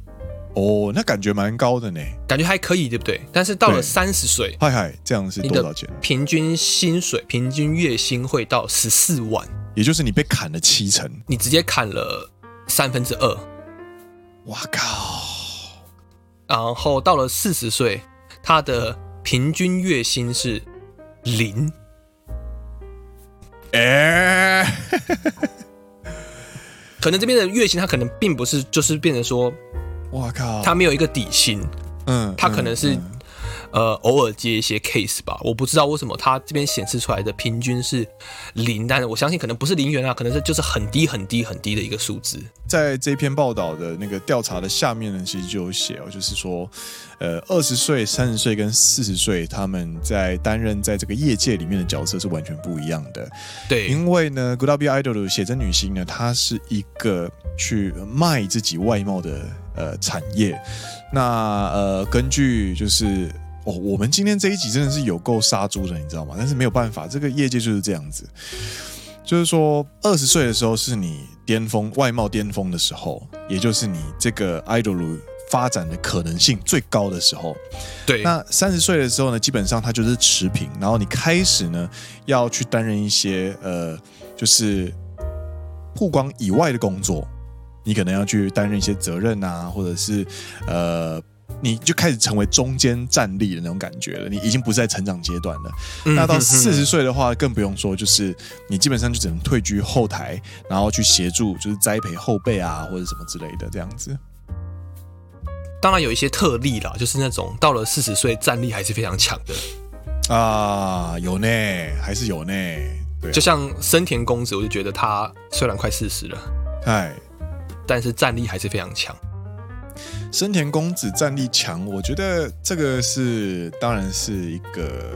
哦，那感觉蛮高的呢，感觉还可以，对不对？但是到了三十岁，嗨嗨，这样是多少钱？平均薪水，平均月薪会到十四万，也就是你被砍了七成，你直接砍了三分之二。哇靠！然后到了四十岁，他的平均月薪是零。哎，可能这边的月薪，他可能并不是，就是变成说。我靠，他没有一个底薪，嗯，他可能是、呃偶尔接一些 case 吧，我不知道为什么它这边显示出来的平均是零，但是我相信可能不是零元啊，可能是就是很低很低很低的一个数字。在这篇报道的那个调查的下面呢，其实就有写哦，就是说，呃，二十岁、三十岁跟四十岁，他们在担任在这个业界里面的角色是完全不一样的。对，因为呢，Grabby Idol 的写真女星呢，她是一个去卖自己外貌的。呃，产业，那呃，根据就是哦，我们今天这一集真的是有够杀猪的，你知道吗？但是没有办法，这个业界就是这样子，就是说，二十岁的时候是你巅峰外貌巅峰的时候，也就是你这个 idol 发展的可能性最高的时候。对，那三十岁的时候呢，基本上它就是持平，然后你开始呢要去担任一些呃，就是曝光以外的工作。你可能要去担任一些责任啊，或者是呃，你就开始成为中间站立的那种感觉了。你已经不是在成长阶段了。嗯、那到四十岁的话，更不用说，就是你基本上就只能退居后台，然后去协助，就是栽培后辈啊，或者什么之类的这样子。当然有一些特例啦，就是那种到了四十岁战力还是非常强的啊，有呢，还是有呢。对、啊，就像森田公子，我就觉得他虽然快四十了，哎。但是战力还是非常强。深田公子战力强，我觉得这个是当然是一个，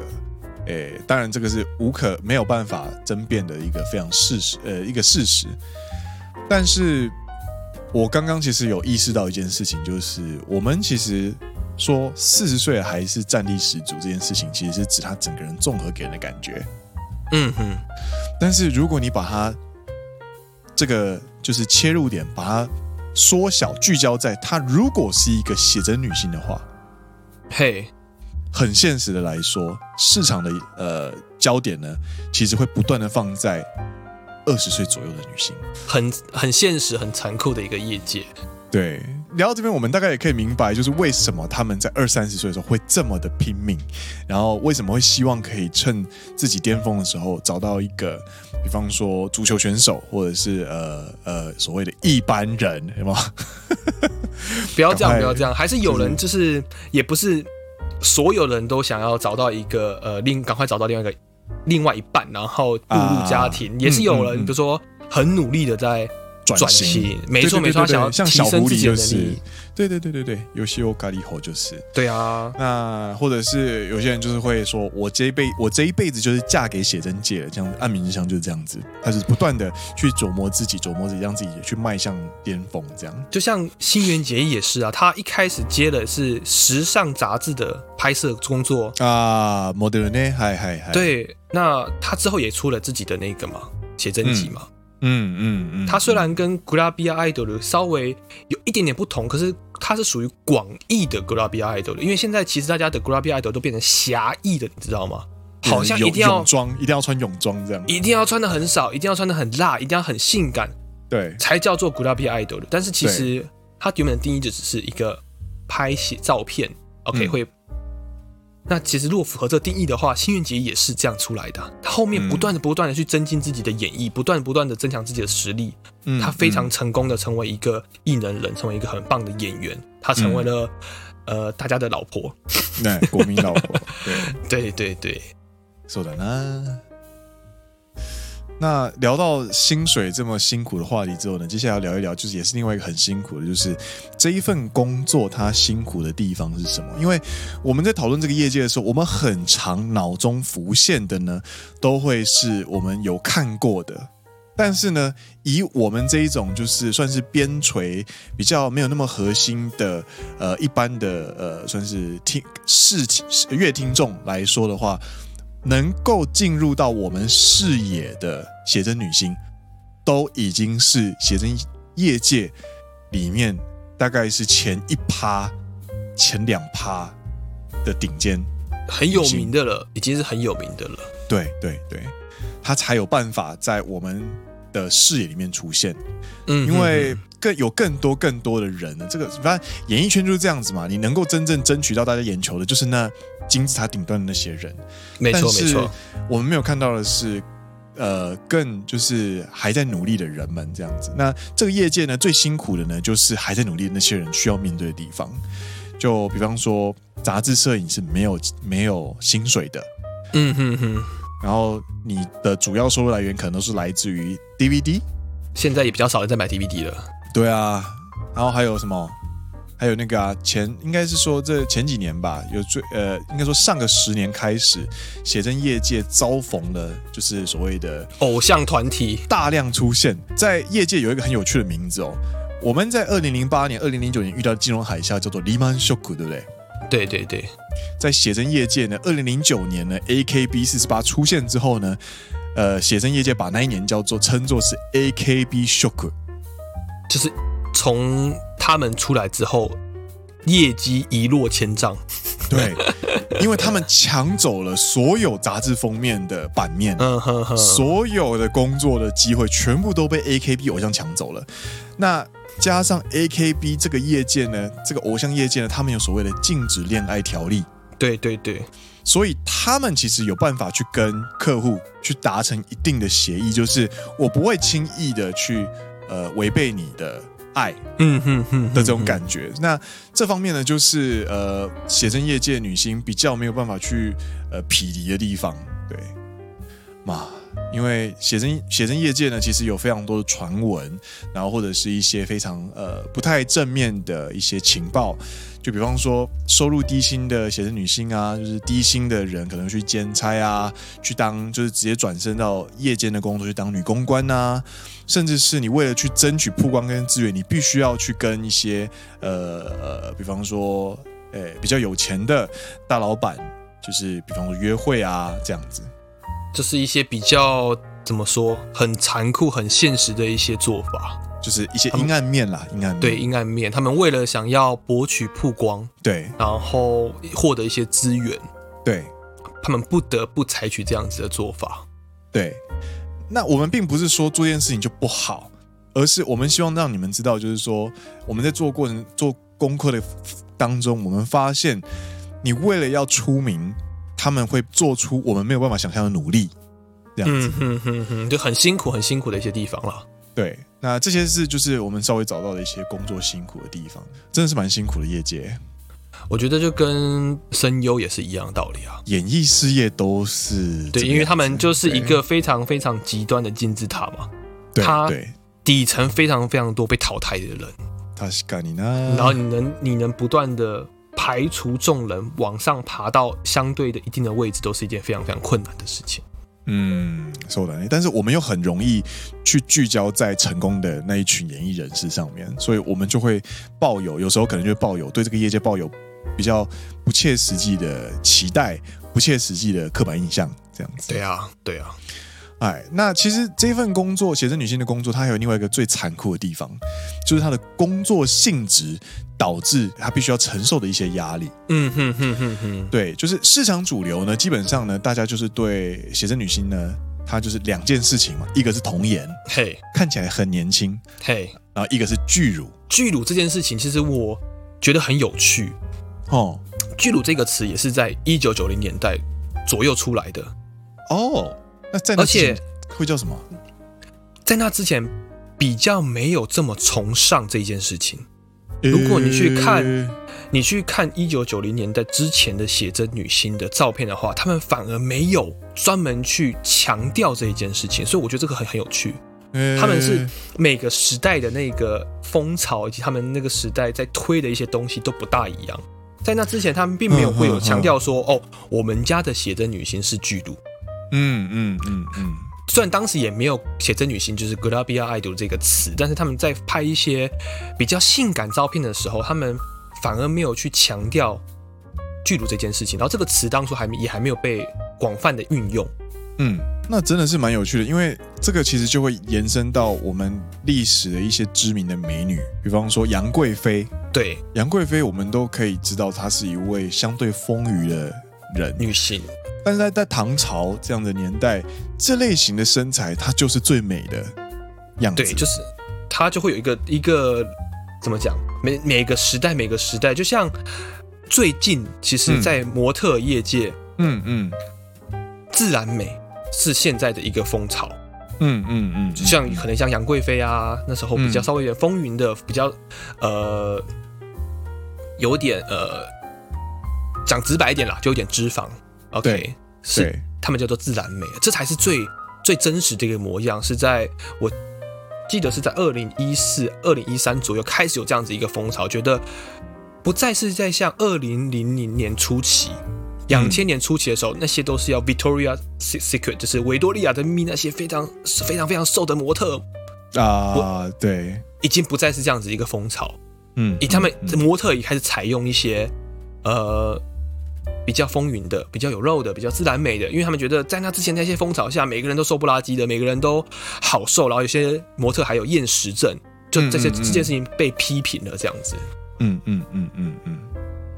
诶，当然这个是无可没有办法争辩的一个非常事实，呃，一个事实。但是我刚刚其实有意识到一件事情，就是我们其实说四十岁还是战力十足这件事情，其实是指他整个人综合给人的感觉。嗯哼。但是如果你把他这个就是切入点，把它缩小，聚焦在她如果是一个写真女星的话，嘿，很现实的来说，市场的呃焦点呢，其实会不断的放在二十岁左右的女性，很很现实、很残酷的一个业界。对，聊到这边，我们大概也可以明白，就是为什么他们在二三十岁的时候会这么的拼命，然后为什么会希望可以趁自己巅峰的时候找到一个，比方说足球选手，或者是呃呃所谓的一般人，对吗？不要这样，不要这样，还是有人就是也不是所有人都想要找到一个呃另赶快找到另外一个另外一半，然后步入家庭，啊、也是有人，嗯嗯嗯、比如说很努力的在。转型，没错没错，想要像小狐狸就是，对对对对对，有些有咖喱猴就是，对啊，那或者是有些人就是会说，我这一辈我这一辈子就是嫁给写真界了，这样暗名之乡就是这样子，他是不断的去琢磨自己，琢磨自己，让自己去迈向巅峰，这样。就像新垣结衣也是啊，他一开始接的是时尚杂志的拍摄工作啊，model 呢，嗨嗨嗨，对，那他之后也出了自己的那个嘛写真集嘛。嗯嗯嗯嗯，嗯，他虽然跟 Grabia Idol 稍微有一点点不同，可是它是属于广义的 Grabia Idol，因为现在其实大家的 Grabia Idol 都变成狭义的，你知道吗？好像一定要泳装，一定要穿泳装这样，一定要穿的很少，一定要穿的很辣，一定要很性感，对，才叫做 Grabia Idol。但是其实它原本的定义就只是一个拍写照片，OK、嗯、会。那其实如果符合这个定义的话，新垣结也是这样出来的。他后面不断的、不断的去增进自己的演绎，不断、不断的增强自己的实力。嗯，他非常成功的成为一个艺能人，成为一个很棒的演员。他成为了、嗯、呃大家的老婆，对，国民老婆。对 对对对，说的呢。那聊到薪水这么辛苦的话题之后呢，接下来要聊一聊，就是也是另外一个很辛苦的，就是这一份工作它辛苦的地方是什么？因为我们在讨论这个业界的时候，我们很常脑中浮现的呢，都会是我们有看过的。但是呢，以我们这一种就是算是边陲比较没有那么核心的，呃，一般的呃，算是听视听乐听众来说的话。能够进入到我们视野的写真女星，都已经是写真业界里面大概是前一趴、前两趴的顶尖，很有名的了，已经是很有名的了。对对对，她才有办法在我们的视野里面出现。嗯，因为更有更多更多的人呢，这个反正演艺圈就是这样子嘛，你能够真正争取到大家眼球的，就是那。金字塔顶端的那些人，没错没错。我们没有看到的是，呃，更就是还在努力的人们这样子。那这个业界呢，最辛苦的呢，就是还在努力的那些人需要面对的地方。就比方说，杂志摄影是没有没有薪水的，嗯哼哼。然后你的主要收入来源可能都是来自于 DVD，现在也比较少人在买 DVD 了。对啊，然后还有什么？还有那个啊，前应该是说这前几年吧，有最呃，应该说上个十年开始，写真业界遭逢了就是所谓的偶像团体大量出现在业界，有一个很有趣的名字哦。我们在二零零八年、二零零九年遇到的金融海啸叫做 Lehman Shock，对不对？对对对，在写真业界呢，二零零九年呢，AKB 四十八出现之后呢，呃，写真业界把那一年叫做称作是 AKB Shock，就是从。他们出来之后，业绩一落千丈。对，因为他们抢走了所有杂志封面的版面，所有的工作的机会全部都被 AKB 偶像抢走了。那加上 AKB 这个业界呢，这个偶像业界呢，他们有所谓的禁止恋爱条例。对对对，所以他们其实有办法去跟客户去达成一定的协议，就是我不会轻易的去呃违背你的。爱，嗯哼哼的这种感觉，那这方面呢，就是呃，写真业界女星比较没有办法去呃匹敌的地方，对嘛？因为写真写真业界呢，其实有非常多的传闻，然后或者是一些非常呃不太正面的一些情报。就比方说，收入低薪的写真女星啊，就是低薪的人可能去兼差啊，去当就是直接转身到夜间的工作去当女公关啊，甚至是你为了去争取曝光跟资源，你必须要去跟一些呃呃，比方说，诶比较有钱的大老板，就是比方说约会啊这样子，这是一些比较怎么说，很残酷、很现实的一些做法。就是一些阴暗面啦，阴暗面。对，阴暗面。他们为了想要博取曝光，对，然后获得一些资源，对，他们不得不采取这样子的做法。对，那我们并不是说做这件事情就不好，而是我们希望让你们知道，就是说我们在做过程、做功课的当中，我们发现你为了要出名，他们会做出我们没有办法想象的努力，这样子，嗯哼哼哼，就很辛苦、很辛苦的一些地方了。对，那这些是就是我们稍微找到的一些工作辛苦的地方，真的是蛮辛苦的业界。我觉得就跟声优也是一样的道理啊，演艺事业都是对，因为他们就是一个非常非常极端的金字塔嘛，对，底层非常非常多被淘汰的人，他是干你呢，然后你能你能不断的排除众人往上爬到相对的一定的位置，都是一件非常非常困难的事情。嗯，说的，但是我们又很容易去聚焦在成功的那一群演艺人士上面，所以我们就会抱有，有时候可能就会抱有对这个业界抱有。比较不切实际的期待，不切实际的刻板印象，这样子。对啊，对啊。哎，那其实这份工作，写真女星的工作，它还有另外一个最残酷的地方，就是她的工作性质导致她必须要承受的一些压力。嗯哼哼哼哼。对，就是市场主流呢，基本上呢，大家就是对写真女星呢，她就是两件事情嘛，一个是童颜，嘿，看起来很年轻，嘿，然后一个是巨乳。巨乳这件事情，其实我觉得很有趣。哦，巨乳这个词也是在一九九零年代左右出来的。哦，那在那之前会叫什么？在那之前比较没有这么崇尚这件事情。如果你去看，欸、你去看一九九零年代之前的写真女星的照片的话，他们反而没有专门去强调这一件事情。所以我觉得这个很很有趣。欸、他们是每个时代的那个风潮以及他们那个时代在推的一些东西都不大一样。在那之前，他们并没有会有强调说，哦，我们家的写真女星是巨乳。嗯嗯嗯嗯。虽然当时也没有写真女星就是 Grabia idol 这个词，但是他们在拍一些比较性感照片的时候，他们反而没有去强调巨乳这件事情。然后这个词当初还也还没有被广泛的运用。嗯，那真的是蛮有趣的，因为这个其实就会延伸到我们历史的一些知名的美女，比方说杨贵妃。对，杨贵妃，我们都可以知道她是一位相对丰腴的人，女性。但是在在唐朝这样的年代，这类型的身材，它就是最美的样子。对，就是它就会有一个一个怎么讲？每每个时代，每个时代，就像最近，其实，在模特业界，嗯嗯，自然美是现在的一个风潮。嗯嗯嗯，就像可能像杨贵妃啊，那时候比较稍微有点风云的，比较呃。有点呃，讲直白一点啦，就有点脂肪。OK，是他们叫做自然美，这才是最最真实的一个模样。是在我记得是在二零一四、二零一三左右开始有这样子一个风潮，觉得不再是在像二零零零年初期、两千年初期的时候，嗯、那些都是要 Victoria Secret，就是维多利亚的秘密那些非常非常非常瘦的模特啊，对，已经不再是这样子一个风潮。嗯，以他们模特也开始采用一些，呃，比较丰腴的、比较有肉的、比较自然美的，因为他们觉得在那之前那些风潮下，每个人都瘦不拉几的，每个人都好瘦，然后有些模特还有厌食症，就这些这件事情被批评了，这样子。嗯嗯嗯。嗯嗯，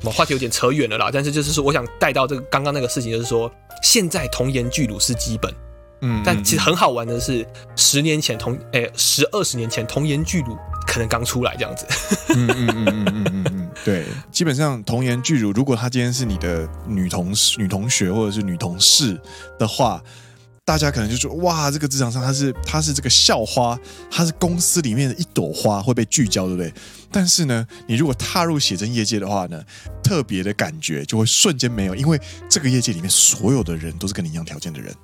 我话题有点扯远了啦，但是就是说，我想带到这个刚刚那个事情，就是说，现在童颜巨乳是基本，嗯，但其实很好玩的是，十年前童，哎，十二十年前童颜巨乳。可能刚出来这样子，嗯嗯嗯嗯嗯嗯嗯，对，基本上童颜巨乳，如果她今天是你的女同事、女同学或者是女同事的话，大家可能就说哇，这个职场上她是她是这个校花，她是公司里面的一朵花，会被聚焦，对不对？但是呢，你如果踏入写真业界的话呢，特别的感觉就会瞬间没有，因为这个业界里面所有的人都是跟你一样条件的人。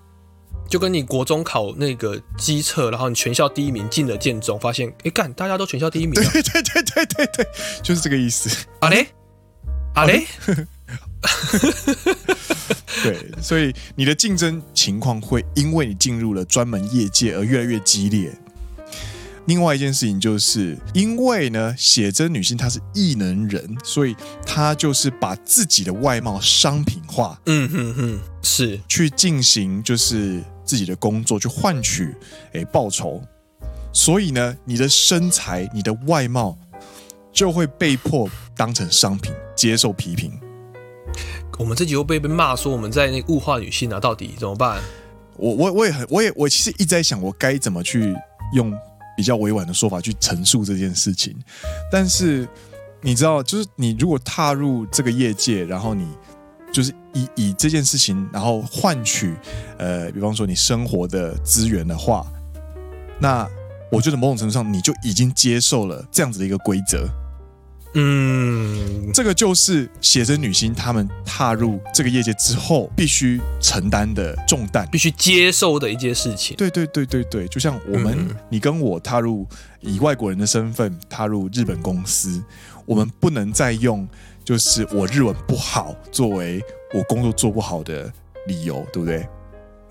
就跟你国中考那个机测，然后你全校第一名进了建中，发现哎干，大家都全校第一名。对对对对对对，就是这个意思。啊嘞，啊嘞，对，所以你的竞争情况会因为你进入了专门业界而越来越激烈。另外一件事情就是因为呢，写真女性她是异能人，所以她就是把自己的外貌商品化。嗯哼哼，是去进行就是。自己的工作去换取诶报酬，所以呢，你的身材、你的外貌就会被迫当成商品接受批评。我们这集又被被骂说我们在那物化女性啊，到底怎么办？我我我也很我也我其实一直在想，我该怎么去用比较委婉的说法去陈述这件事情。但是你知道，就是你如果踏入这个业界，然后你就是以以这件事情，然后换取呃，比方说你生活的资源的话，那我觉得某种程度上你就已经接受了这样子的一个规则。嗯，这个就是写真女星她们踏入这个业界之后必须承担的重担，必须接受的一件事情。对对对对对，就像我们，嗯、你跟我踏入以外国人的身份踏入日本公司，我们不能再用就是我日文不好作为我工作做不好的理由，对不对？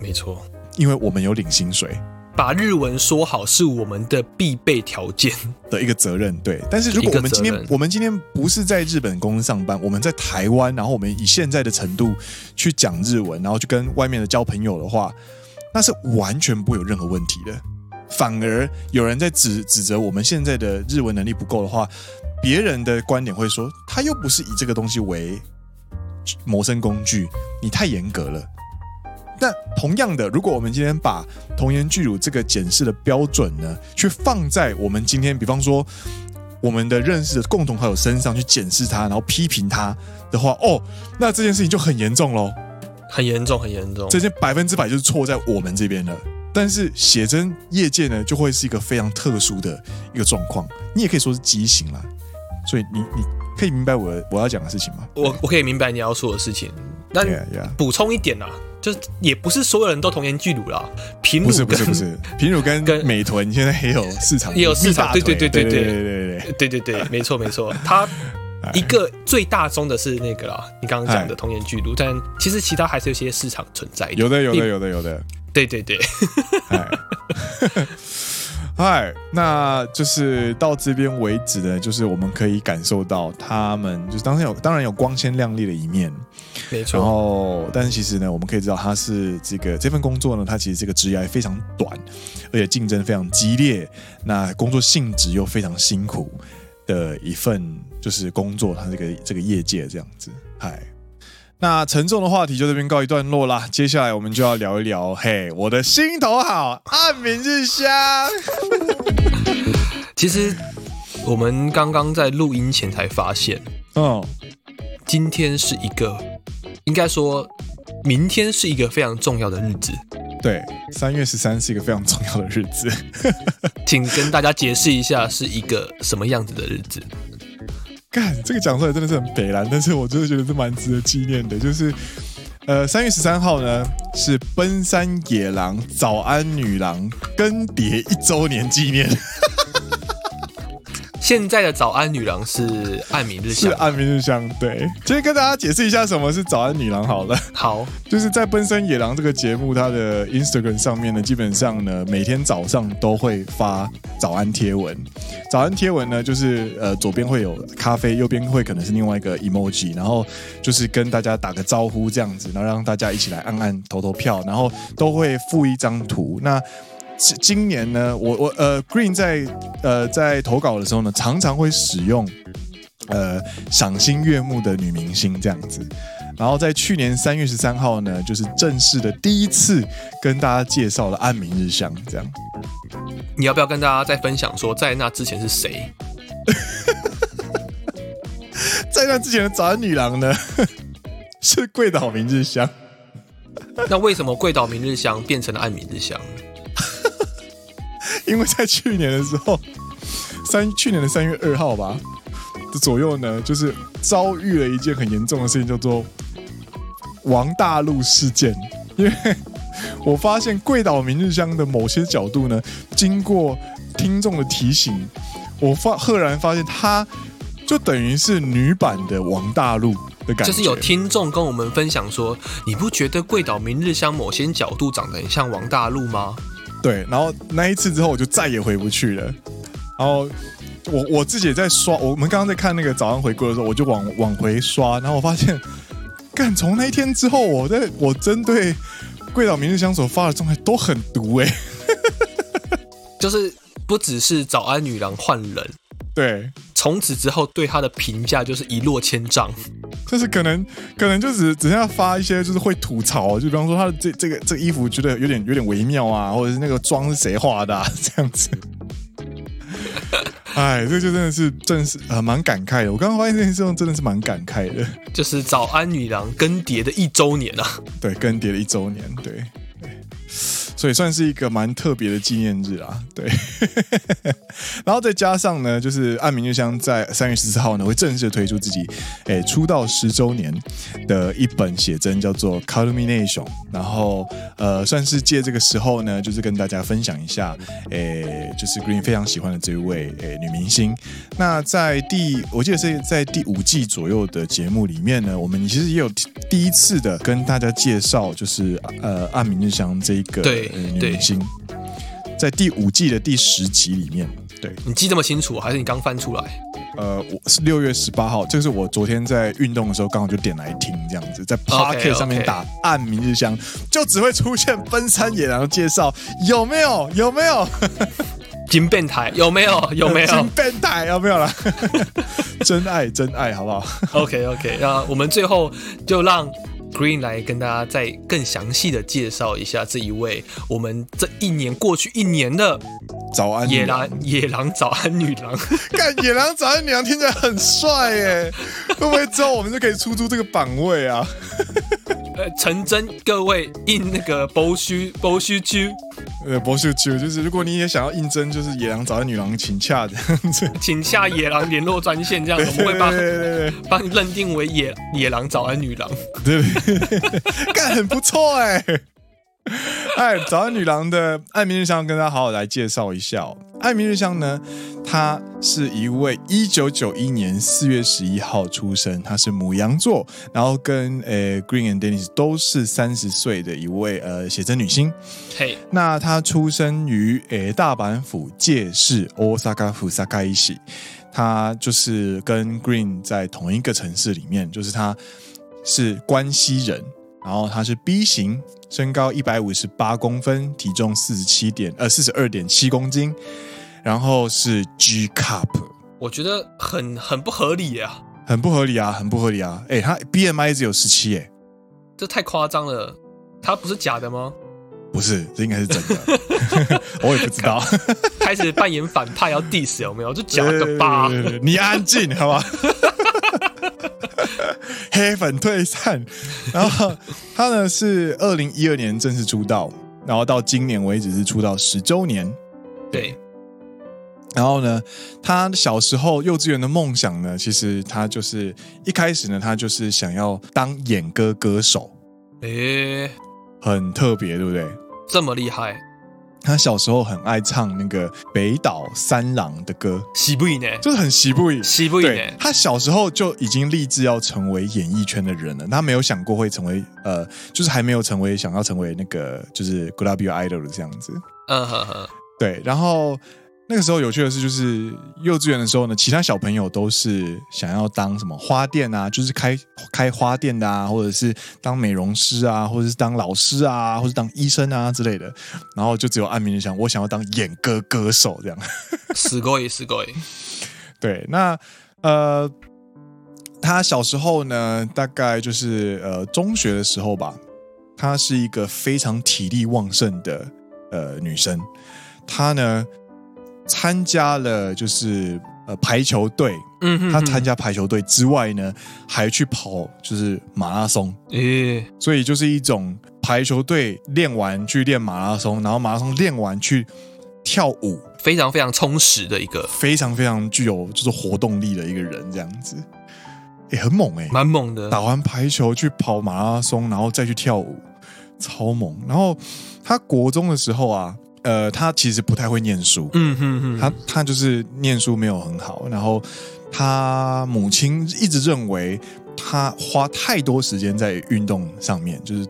没错，因为我们有领薪水。把日文说好是我们的必备条件的一个责任，对。但是如果我们今天我们今天不是在日本公司上班，我们在台湾，然后我们以现在的程度去讲日文，然后去跟外面的交朋友的话，那是完全不会有任何问题的。反而有人在指指责我们现在的日文能力不够的话，别人的观点会说，他又不是以这个东西为谋生工具，你太严格了。但同样的，如果我们今天把童颜巨乳这个检视的标准呢，去放在我们今天，比方说我们的认识的共同好友身上去检视他，然后批评他的话，哦，那这件事情就很严重喽，很严重，很严重。这件百分之百就是错在我们这边了。但是写真业界呢，就会是一个非常特殊的一个状况，你也可以说是畸形了。所以你你可以明白我我要讲的事情吗？我我可以明白你要说的事情，但补充一点啊。就是也不是所有人都童颜巨乳啦，平乳不是不是不是。平乳跟跟美臀现在也有市场，也有市场，对对对对对对对对对对。对，没错没错，它一个最大宗的是那个啦，你刚刚讲的童颜巨乳，但其实其他还是有些市场存在的，有的有的有的有的，对对对。嗨，那就是到这边为止呢，就是我们可以感受到他们就是当然有当然有光鲜亮丽的一面，没错。然后，但是其实呢，我们可以知道他是这个这份工作呢，他其实这个职涯非常短，而且竞争非常激烈，那工作性质又非常辛苦的一份就是工作，他这个这个业界这样子，嗨。那沉重的话题就这边告一段落啦。接下来我们就要聊一聊，嘿，我的心头好，暗明日香。其实我们刚刚在录音前才发现，哦，今天是一个，应该说，明天是一个非常重要的日子。对，三月十三是一个非常重要的日子。请跟大家解释一下，是一个什么样子的日子？这个讲出来真的是很北然，但是我就是觉得是蛮值得纪念的。就是，呃，三月十三号呢是奔山野狼早安女郎更迭一周年纪念。现在的早安女郎是暗明日香，是暗明日香。对，今天跟大家解释一下什么是早安女郎好了。好，就是在《奔森野狼》这个节目，它的 Instagram 上面呢，基本上呢，每天早上都会发早安贴文。早安贴文呢，就是呃，左边会有咖啡，右边会可能是另外一个 emoji，然后就是跟大家打个招呼这样子，然后让大家一起来按按投投票，然后都会附一张图。那今年呢，我我呃，Green 在呃在投稿的时候呢，常常会使用呃赏心悦目的女明星这样子。然后在去年三月十三号呢，就是正式的第一次跟大家介绍了暗明日香这样。你要不要跟大家再分享说，在那之前是谁？在那之前的早安女郎呢，是贵岛明日香。那为什么贵岛明日香变成了暗明日香？因为在去年的时候，三去年的三月二号吧的左右呢，就是遭遇了一件很严重的事情，叫做王大陆事件。因为 我发现贵岛明日香的某些角度呢，经过听众的提醒，我发赫然发现，她就等于是女版的王大陆的感觉。就是有听众跟我们分享说，你不觉得贵岛明日香某些角度长得很像王大陆吗？对，然后那一次之后，我就再也回不去了。然后我我自己也在刷，我们刚刚在看那个早安回顾的时候，我就往往回刷，然后我发现，干从那一天之后，我在我针对贵岛明日香所发的状态都很毒哎，就是不只是早安女郎换人。对，从此之后对她的评价就是一落千丈，就是可能可能就只只剩下发一些就是会吐槽，就比方说他的这这个这个衣服觉得有点有点微妙啊，或者是那个妆是谁画的啊，这样子。哎，这就真的是，真的是呃，蛮感慨的。我刚刚发现这件事情真的是蛮感慨的，就是早安女郎更迭的一周年啊，对，更迭的一周年，对对。所以算是一个蛮特别的纪念日啊，对。然后再加上呢，就是岸明日香在三月十四号呢会正式推出自己诶出道十周年的一本写真，叫做《Culmination》。然后呃，算是借这个时候呢，就是跟大家分享一下，诶，就是 Green 非常喜欢的这一位诶女明星。那在第我记得是在第五季左右的节目里面呢，我们其实也有第一次的跟大家介绍，就是呃岸明日香这一个。对对。在第五季的第十集里面，对，你记这么清楚，还是你刚翻出来？呃，我是六月十八号，这个是我昨天在运动的时候刚好就点来听，这样子在 Pocket 上面打暗明日香，就只会出现奔山野狼的介绍，有没有？有没有？金变态有没有？有没有？金变态有没有啦？真爱真爱，好不好？OK OK，那我们最后就让。Green 来跟大家再更详细的介绍一下这一位我们这一年过去一年的早安野狼野狼早安女郎，看野狼早安女郎听起来很帅耶，会不会之后我们就可以出租这个榜位啊？呃，诚征各位应那个博须博须区。呃，博秀区就是，如果你也想要应征，就是野狼找女郎，请洽这样子，请洽野狼联络专线这样子，我们会帮帮你认定为野野狼早安女郎，对，干很不错哎。哎，早安女郎的岸见日香，跟大家好好来介绍一下哦。岸见日香呢，她是一位一九九一年四月十一号出生，她是母羊座，然后跟呃 Green and Dennis 都是三十岁的一位呃写真女星。嘿，那她出生于呃大阪府堺市 Osaka 府 Sakaishi，她就是跟 Green 在同一个城市里面，就是她是关西人，然后他是 B 型。身高一百五十八公分，体重四十七点呃四十二点七公斤，然后是 G cup，我觉得很很不合理啊，很不合理啊，很不合理啊！哎，他 BMI 只有十七，哎，这太夸张了，他不是假的吗？不是，这应该是真的，我也不知道。开始扮演反派要 diss 有没有？就假的吧？你安静好吧？黑粉退散，然后他呢是二零一二年正式出道，然后到今年为止是出道十周年。对，然后呢，他小时候幼稚园的梦想呢，其实他就是一开始呢，他就是想要当演歌歌手。诶，很特别，对不对？这么厉害。他小时候很爱唱那个北岛三郎的歌，喜不呢，就是很喜不喜不呢。他小时候就已经立志要成为演艺圈的人了，他没有想过会成为呃，就是还没有成为想要成为那个就是 Grab Idol 的这样子。嗯哼哼，对，然后。那个时候有趣的是，就是幼稚园的时候呢，其他小朋友都是想要当什么花店啊，就是开开花店的啊，或者是当美容师啊，或者是当老师啊，或者是当医生啊之类的。然后就只有岸见日香，我想要当演歌歌手这样。すごいすごい。对，那呃，他小时候呢，大概就是呃中学的时候吧，她是一个非常体力旺盛的呃女生，她呢。 参加了就是呃排球队，嗯哼哼，他参加排球队之外呢，还去跑就是马拉松，诶、欸，所以就是一种排球队练完去练马拉松，然后马拉松练完去跳舞，非常非常充实的一个，非常非常具有就是活动力的一个人，这样子，也、欸、很猛诶、欸，蛮猛的。打完排球去跑马拉松，然后再去跳舞，超猛。然后他国中的时候啊。呃，他其实不太会念书，嗯哼哼，他他就是念书没有很好，然后他母亲一直认为他花太多时间在运动上面，就是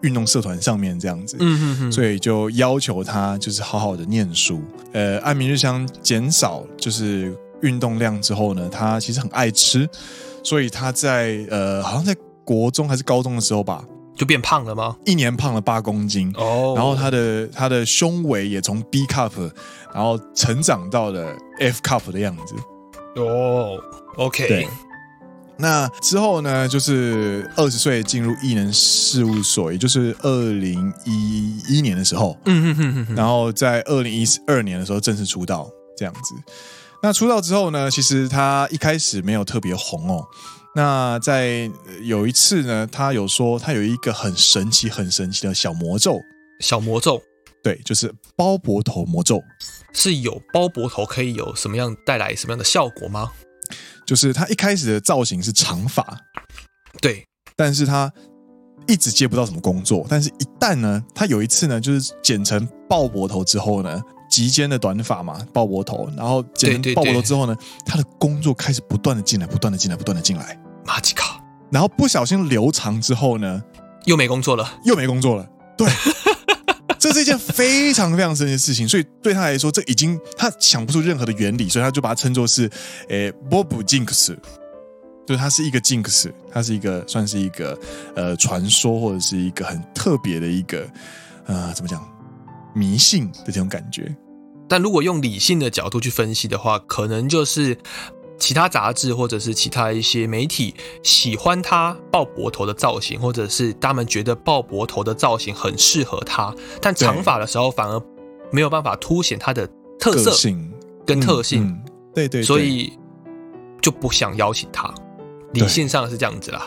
运动社团上面这样子，嗯哼哼，所以就要求他就是好好的念书。呃，安明日香减少就是运动量之后呢，他其实很爱吃，所以他在呃，好像在国中还是高中的时候吧。就变胖了吗？一年胖了八公斤哦，oh. 然后他的他的胸围也从 B cup，然后成长到了 F cup 的样子哦。Oh. OK，对。那之后呢，就是二十岁进入艺能事务所，也就是二零一一年的时候。然后在二零一二年的时候正式出道，这样子。那出道之后呢，其实他一开始没有特别红哦。那在有一次呢，他有说他有一个很神奇、很神奇的小魔咒，小魔咒，对，就是包脖头魔咒。是有包脖头可以有什么样带来什么样的效果吗？就是他一开始的造型是长发，对，但是他一直接不到什么工作，但是一旦呢，他有一次呢，就是剪成鲍伯头之后呢。及肩的短发嘛，鲍勃头，然后剪成鲍勃头之后呢，他的工作开始不断的进来，不断的进来，不断的进来。马吉卡，然后不小心留长之后呢，又没工作了，又没工作了。对，这是一件非常非常神奇的事情。所以对他来说，这已经他想不出任何的原理，所以他就把它称作是，诶，Bob Jinx，对，他是一个 Jinx，他是一个算是一个呃传说或者是一个很特别的一个呃怎么讲？迷信的这种感觉，但如果用理性的角度去分析的话，可能就是其他杂志或者是其他一些媒体喜欢他鲍伯头的造型，或者是他们觉得鲍伯头的造型很适合他，但长发的时候反而没有办法凸显他的特色性跟特性，嗯嗯、对，对对，所以就不想邀请他。理性上是这样子啦。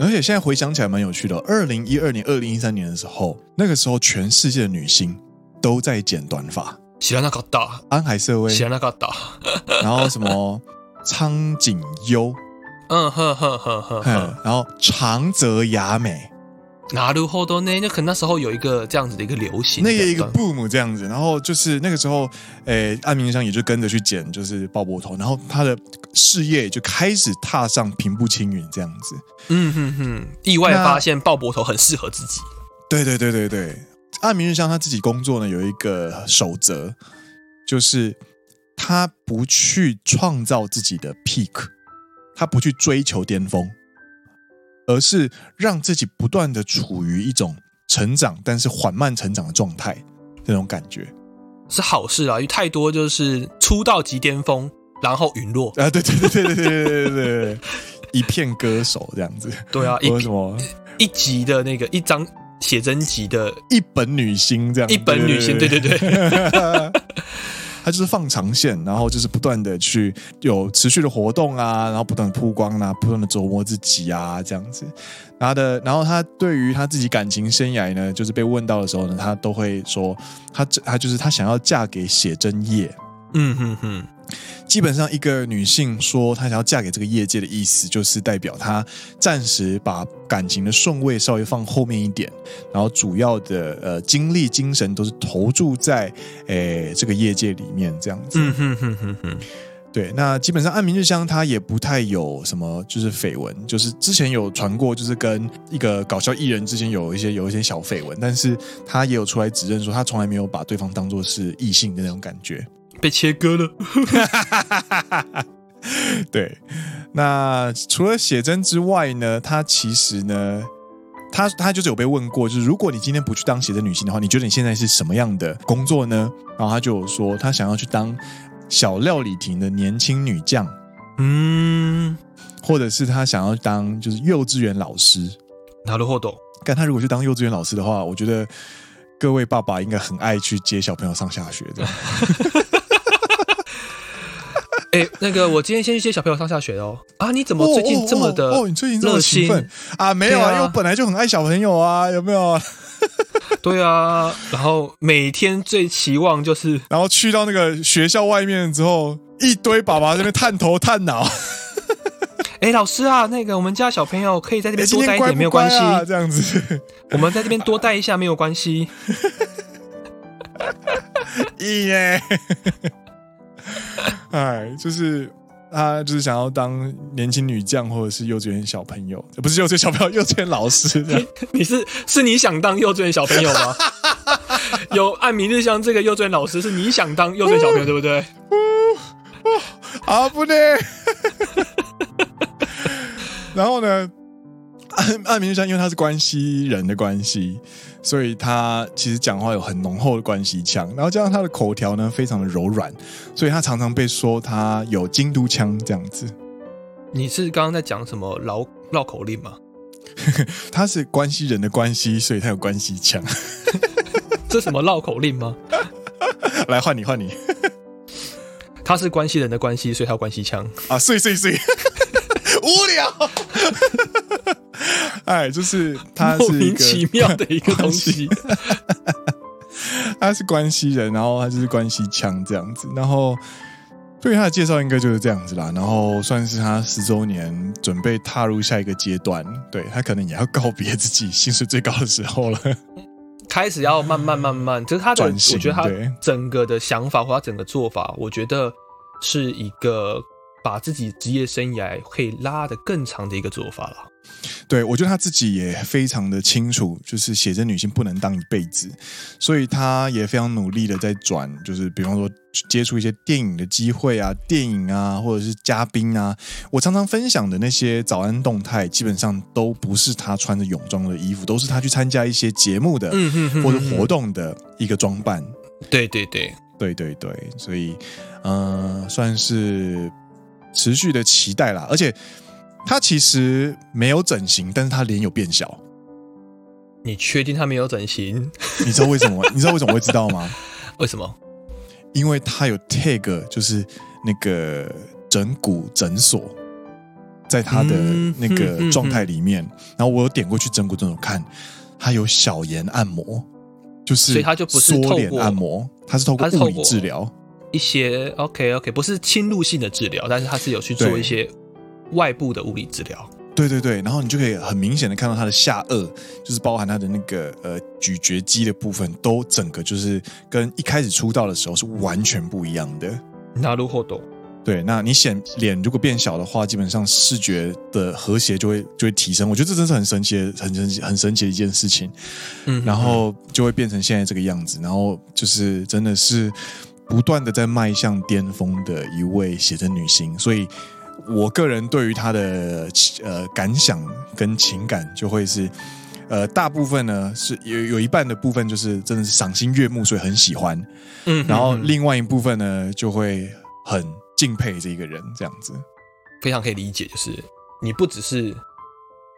而且现在回想起来蛮有趣的，二零一二年、二零一三年的时候，那个时候全世界的女星都在剪短发，喜拉那个大。安海瑟薇，喜拉那个大，然后什么苍井优，嗯呵呵呵呵呵，然后长泽雅美。那如后多呢？那可能那时候有一个这样子的一个流行，那个一个 boom 这样子，然后就是那个时候，诶、欸，岸见香也就跟着去剪，就是鲍勃头，然后他的事业就开始踏上平步青云这样子。嗯哼哼，意外发现鲍勃头很适合自己。对对对对对，暗明日香他自己工作呢有一个守则，就是他不去创造自己的 peak，他不去追求巅峰。而是让自己不断的处于一种成长，但是缓慢成长的状态，这种感觉是好事啊！因为太多就是出道即巅峰，然后陨落啊！对对对对对对对对对，一片歌手这样子。对啊，为什么一集的那个一张写真集的一本女星这样，一本女星，对对对。他就是放长线，然后就是不断的去有持续的活动啊，然后不断的曝光啊，不断的琢磨自己啊，这样子。然后的，然后他对于他自己感情生涯呢，就是被问到的时候呢，他都会说，他他就是他想要嫁给写真业。嗯哼哼。基本上，一个女性说她想要嫁给这个业界的意思，就是代表她暂时把感情的顺位稍微放后面一点，然后主要的呃精力、精神都是投注在诶、欸、这个业界里面这样子。嗯哼哼哼哼。对，那基本上安明日香她也不太有什么就是绯闻，就是之前有传过，就是跟一个搞笑艺人之间有一些有一些小绯闻，但是她也有出来指认说，她从来没有把对方当作是异性的那种感觉。被切割了，对。那除了写真之外呢？他其实呢，他他就是有被问过，就是如果你今天不去当写真女星的话，你觉得你现在是什么样的工作呢？然后他就有说，他想要去当小料理亭的年轻女将，嗯，或者是他想要当就是幼稚园老师。拿了活动，但他如果去当幼稚园老师的话，我觉得各位爸爸应该很爱去接小朋友上下学的。哎、欸，那个，我今天先去接小朋友上下学哦。啊，你怎么最近这么的哦？你最近这么兴奋啊？没有啊，啊，因为我本来就很爱小朋友啊，有没有？对啊，然后每天最期望就是，然后去到那个学校外面之后，一堆爸爸在那边探头探脑。哎、欸，老师啊，那个我们家小朋友可以在这边多待一点，没有关系，这样子，我们在这边多待一下没有关系。咦耶！哎，就是他，就是想要当年轻女将，或者是幼稚园小朋友，不是幼稚园小朋友，幼稚园老师。你，你是是你想当幼稚园小朋友吗？有岸明日香这个幼稚园老师，是你想当幼稚园小朋友，对不对？啊不呢。然后呢，岸岸明日香，因为他是关西人的关系。所以他其实讲话有很浓厚的关系腔，然后加上他的口条呢非常的柔软，所以他常常被说他有京都腔这样子。你是刚刚在讲什么绕绕口令吗？他是关西人的关系，所以他有关西腔。这什么绕口令吗？来换你换你。他是关系人的关系，所以他有关系腔啊，碎碎碎，无聊。哎，就是他是一个莫名其妙的一个东西。他是关西人，然后他就是关西腔这样子，然后对于他的介绍应该就是这样子啦。然后算是他十周年准备踏入下一个阶段，对，他可能也要告别自己薪水最高的时候了，开始要慢慢慢慢，就是他的，转型，我觉得他整个的想法或他整个做法，我觉得是一个把自己职业生涯可以拉得更长的一个做法了。对，我觉得他自己也非常的清楚，就是写真女性不能当一辈子，所以他也非常努力的在转，就是比方说接触一些电影的机会啊，电影啊，或者是嘉宾啊。我常常分享的那些早安动态，基本上都不是他穿着泳装的衣服，都是他去参加一些节目的或者活动的一个装扮。对对对对对对，所以嗯、呃，算是持续的期待啦，而且。他其实没有整形，但是他脸有变小。你确定他没有整形？你知道为什么？你知道为什么会知道吗？为什么？因为他有 tag，就是那个整骨诊所，在他的那个状态里面。嗯嗯嗯、然后我有点过去整骨诊所看，他有小颜按摩，就是所以他就不是缩脸按摩，他是透过物理治疗一些 OK OK，不是侵入性的治疗，但是他是有去做一些。外部的物理治疗，对对对，然后你就可以很明显的看到他的下顎，就是包含他的那个呃咀嚼肌的部分，都整个就是跟一开始出道的时候是完全不一样的。なるほど。对，那你显脸如果变小的话，基本上视觉的和谐就会就会提升。我觉得这真是很神奇的、很神奇、很神奇的一件事情。嗯，然后就会变成现在这个样子，然后就是真的是不断的在迈向巅峰的一位写真女星，所以。 我个人对于他的呃感想跟情感，就会是呃大部分呢是有有一半的部分就是真的是赏心悦目，所以很喜欢，嗯，然后另外一部分呢就会很敬佩这一个人这样子，非常可以理解，就是你不只是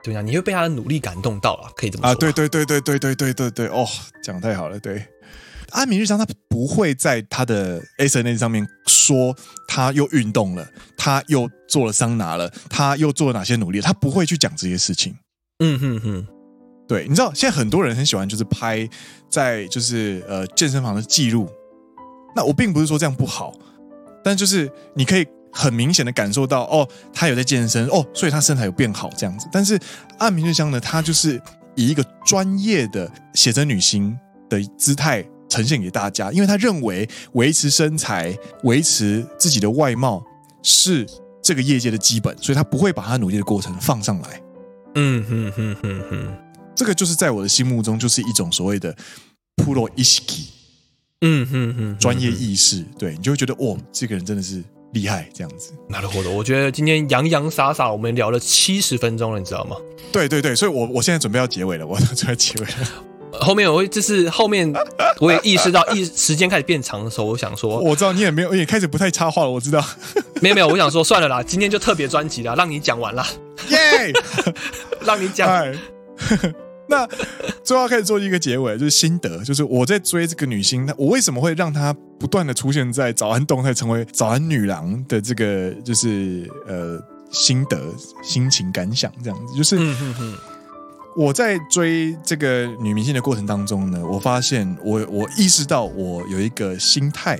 对呀，你会被他的努力感动到了，可以这么说。啊，对对对对对对对对对，哦，讲太好了，对。安明日香，他不会在他的 SNS 上面说他又运动了，他又做了桑拿了，他又做了哪些努力，他不会去讲这些事情。嗯哼哼，对，你知道现在很多人很喜欢就是拍在就是呃健身房的记录，那我并不是说这样不好，但就是你可以很明显的感受到哦，他有在健身哦，所以他身材有变好这样子。但是安岷日香呢，他就是以一个专业的写真女星的姿态。呈现给大家，因为他认为维持身材、维持自己的外貌是这个业界的基本，所以他不会把他努力的过程放上来。嗯哼哼哼哼，这个就是在我的心目中就是一种所谓的 pro ishiki，嗯哼哼，专业意识，对，你就会觉得哦，这个人真的是厉害，这样子。なるほど，我觉得今天洋洋洒洒我们聊了七十分钟了，你知道吗？对对对，所以我我现在准备要结尾了，我准备要结尾了。 后面我会就是后面我也意识到，一时间开始变长的时候，我想说，我知道你也没有，也开始不太插话了。我知道，没有没有，我想说算了啦，今天就特别专辑啦，让你讲完啦，耶 让你讲。那最后开始做一个结尾，就是心得，就是我在追这个女星，我为什么会让她不断的出现在早安动态，成为早安女郎的这个就是呃心得、心情感想这样子，就是。嗯哼哼我在追这个女明星的过程当中呢，我发现我我意识到我有一个心态，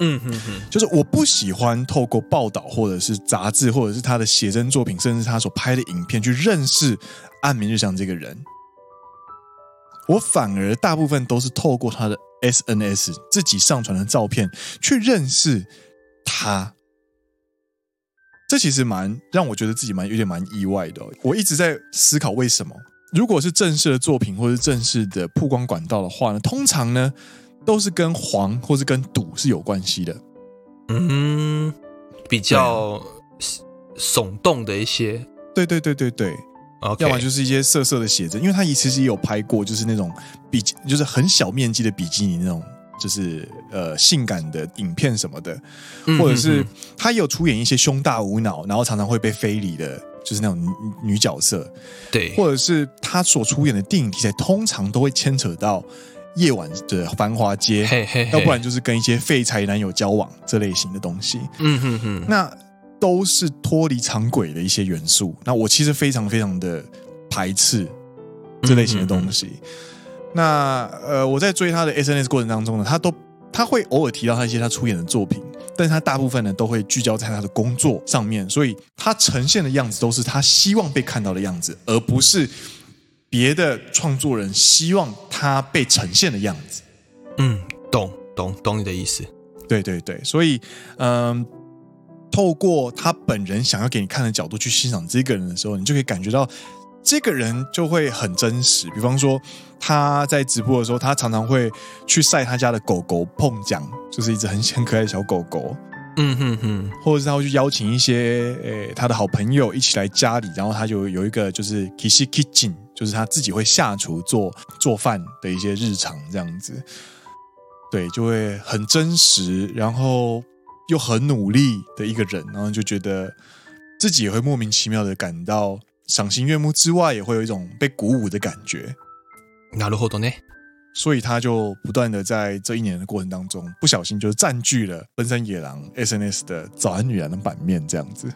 嗯哼哼，就是我不喜欢透过报道或者是杂志或者是他的写真作品，甚至他所拍的影片去认识安明日香这个人，我反而大部分都是透过他的 SNS 自己上传的照片去认识他。这其实蛮让我觉得自己蛮有点蛮意外的，我一直在思考为什么。如果是正式的作品或是正式的曝光管道的话呢，通常呢都是跟黄或是跟赌是有关系的，嗯，比较耸动的一些，对对对对对，Okay. 要么就是一些色色的写真，因为他其实也有拍过，就是那种比就是很小面积的比基尼那种，就是呃性感的影片什么的，或者是他也有出演一些胸大无脑，然后常常会被非礼的。就是那种女女角色，对，或者是她所出演的电影题材，通常都会牵扯到夜晚的繁华街，嘿嘿嘿要不然就是跟一些废柴男友交往这类型的东西。嗯哼哼，那都是脱离常轨的一些元素。那我其实非常非常的排斥这类型的东西。嗯、哼哼那呃，我在追他的 SNS 过程当中呢，他都他会偶尔提到他一些他出演的作品，但是他大部分呢都会聚焦在他的工作上面，所以他呈现的样子都是他希望被看到的样子，而不是别的创作人希望他被呈现的样子。嗯，懂懂懂你的意思。对对对，所以嗯。透过他本人想要给你看的角度去欣赏这个人的时候，你就可以感觉到这个人就会很真实。比方说他在直播的时候，他常常会去晒他家的狗狗碰奖，就是一只很很可爱的小狗狗。嗯哼哼，或者是他会去邀请一些诶他的好朋友一起来家里，然后他就有一个就是 Kishi Kitchen，就是他自己会下厨做做饭的一些日常这样子。对，就会很真实，然后。又很努力的一个人，然后就觉得自己也会莫名其妙的感到赏心悦目之外，也会有一种被鼓舞的感觉。なるほどね。所以他就不断的在这一年的过程当中，不小心就占据了奔三野郎 SNS 的早安女郎的版面，这样子。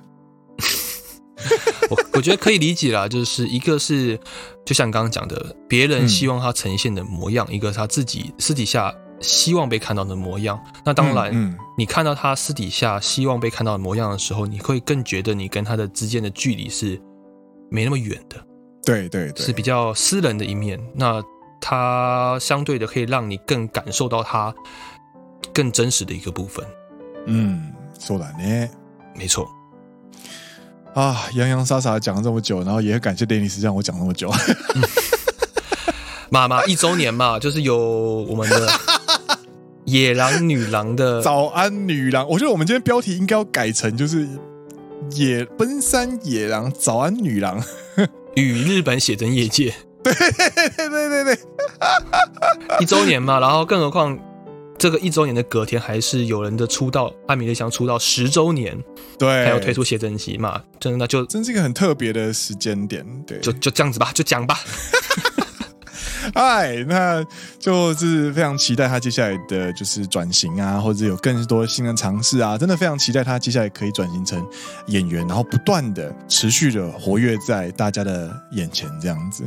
我我觉得可以理解啦，就是一个是就像刚刚讲的，别人希望他呈现的模样，嗯、一个是他自己私底下。希望被看到的模样，那当然，嗯嗯、你看到他私底下希望被看到的模样的时候，你会更觉得你跟他的之间的距离是 没那么远的。对对对，是比较私人的一面。那它相对的可以让你更感受到它更真实的一个部分。嗯，说的呢，没错。啊，洋洋洒洒讲了这么久，然后也很感谢 Dennis 让我讲那么久。妈妈一周年嘛，就是有我们的。野狼女郎的 早安女郎，我觉得我们今天标题应该要改成就是野奔山野狼早安女郎。与日本写真业界，对对对对。对，一周年嘛，然后更何况这个一周年的隔天还是有人的出道，艾米丽香出道十周年，对，还要推出写真集嘛，真的那就真是一个很特别的时间点，对，就就这样子吧，就讲吧。嗨，那就是非常期待他接下来的就是转型啊，或者有更多新的尝试啊，真的非常期待他接下来可以转型成演员，然后不断的持续的活跃在大家的眼前，这样子。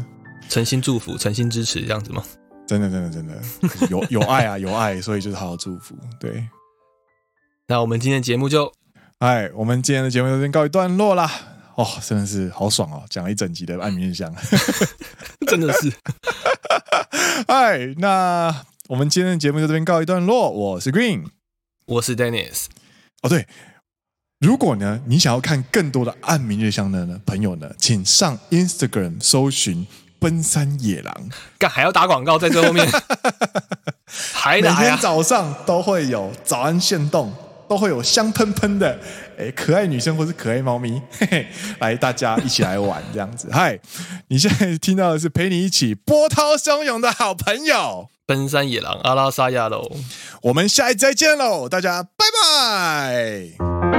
诚心祝福，诚心支持，这样子吗？真的，真的，真的有有爱啊，有爱，所以就是好好祝福。对，那我们今天的节目就，哎，我们今天的节目就先告一段落啦。哦，真的是好爽哦，讲了一整集的暗名日向，真的是。嗨，那我们今天的节目就这边告一段落。我是 Green，我是 Dennis。哦，对，如果呢你想要看更多的暗名日向的呢朋友呢，请上 Instagram 搜寻奔山野狼，干还要打广告在最后面，还打呀？每天早上都会有早安限动。都会有香喷喷的，诶，可爱女生或是可爱猫咪，嘿嘿，来大家一起来玩这样子。嗨，你现在听到的是陪你一起波涛汹涌的好朋友，奔山野狼阿拉萨亚喽。我们下一集再见喽，大家拜拜。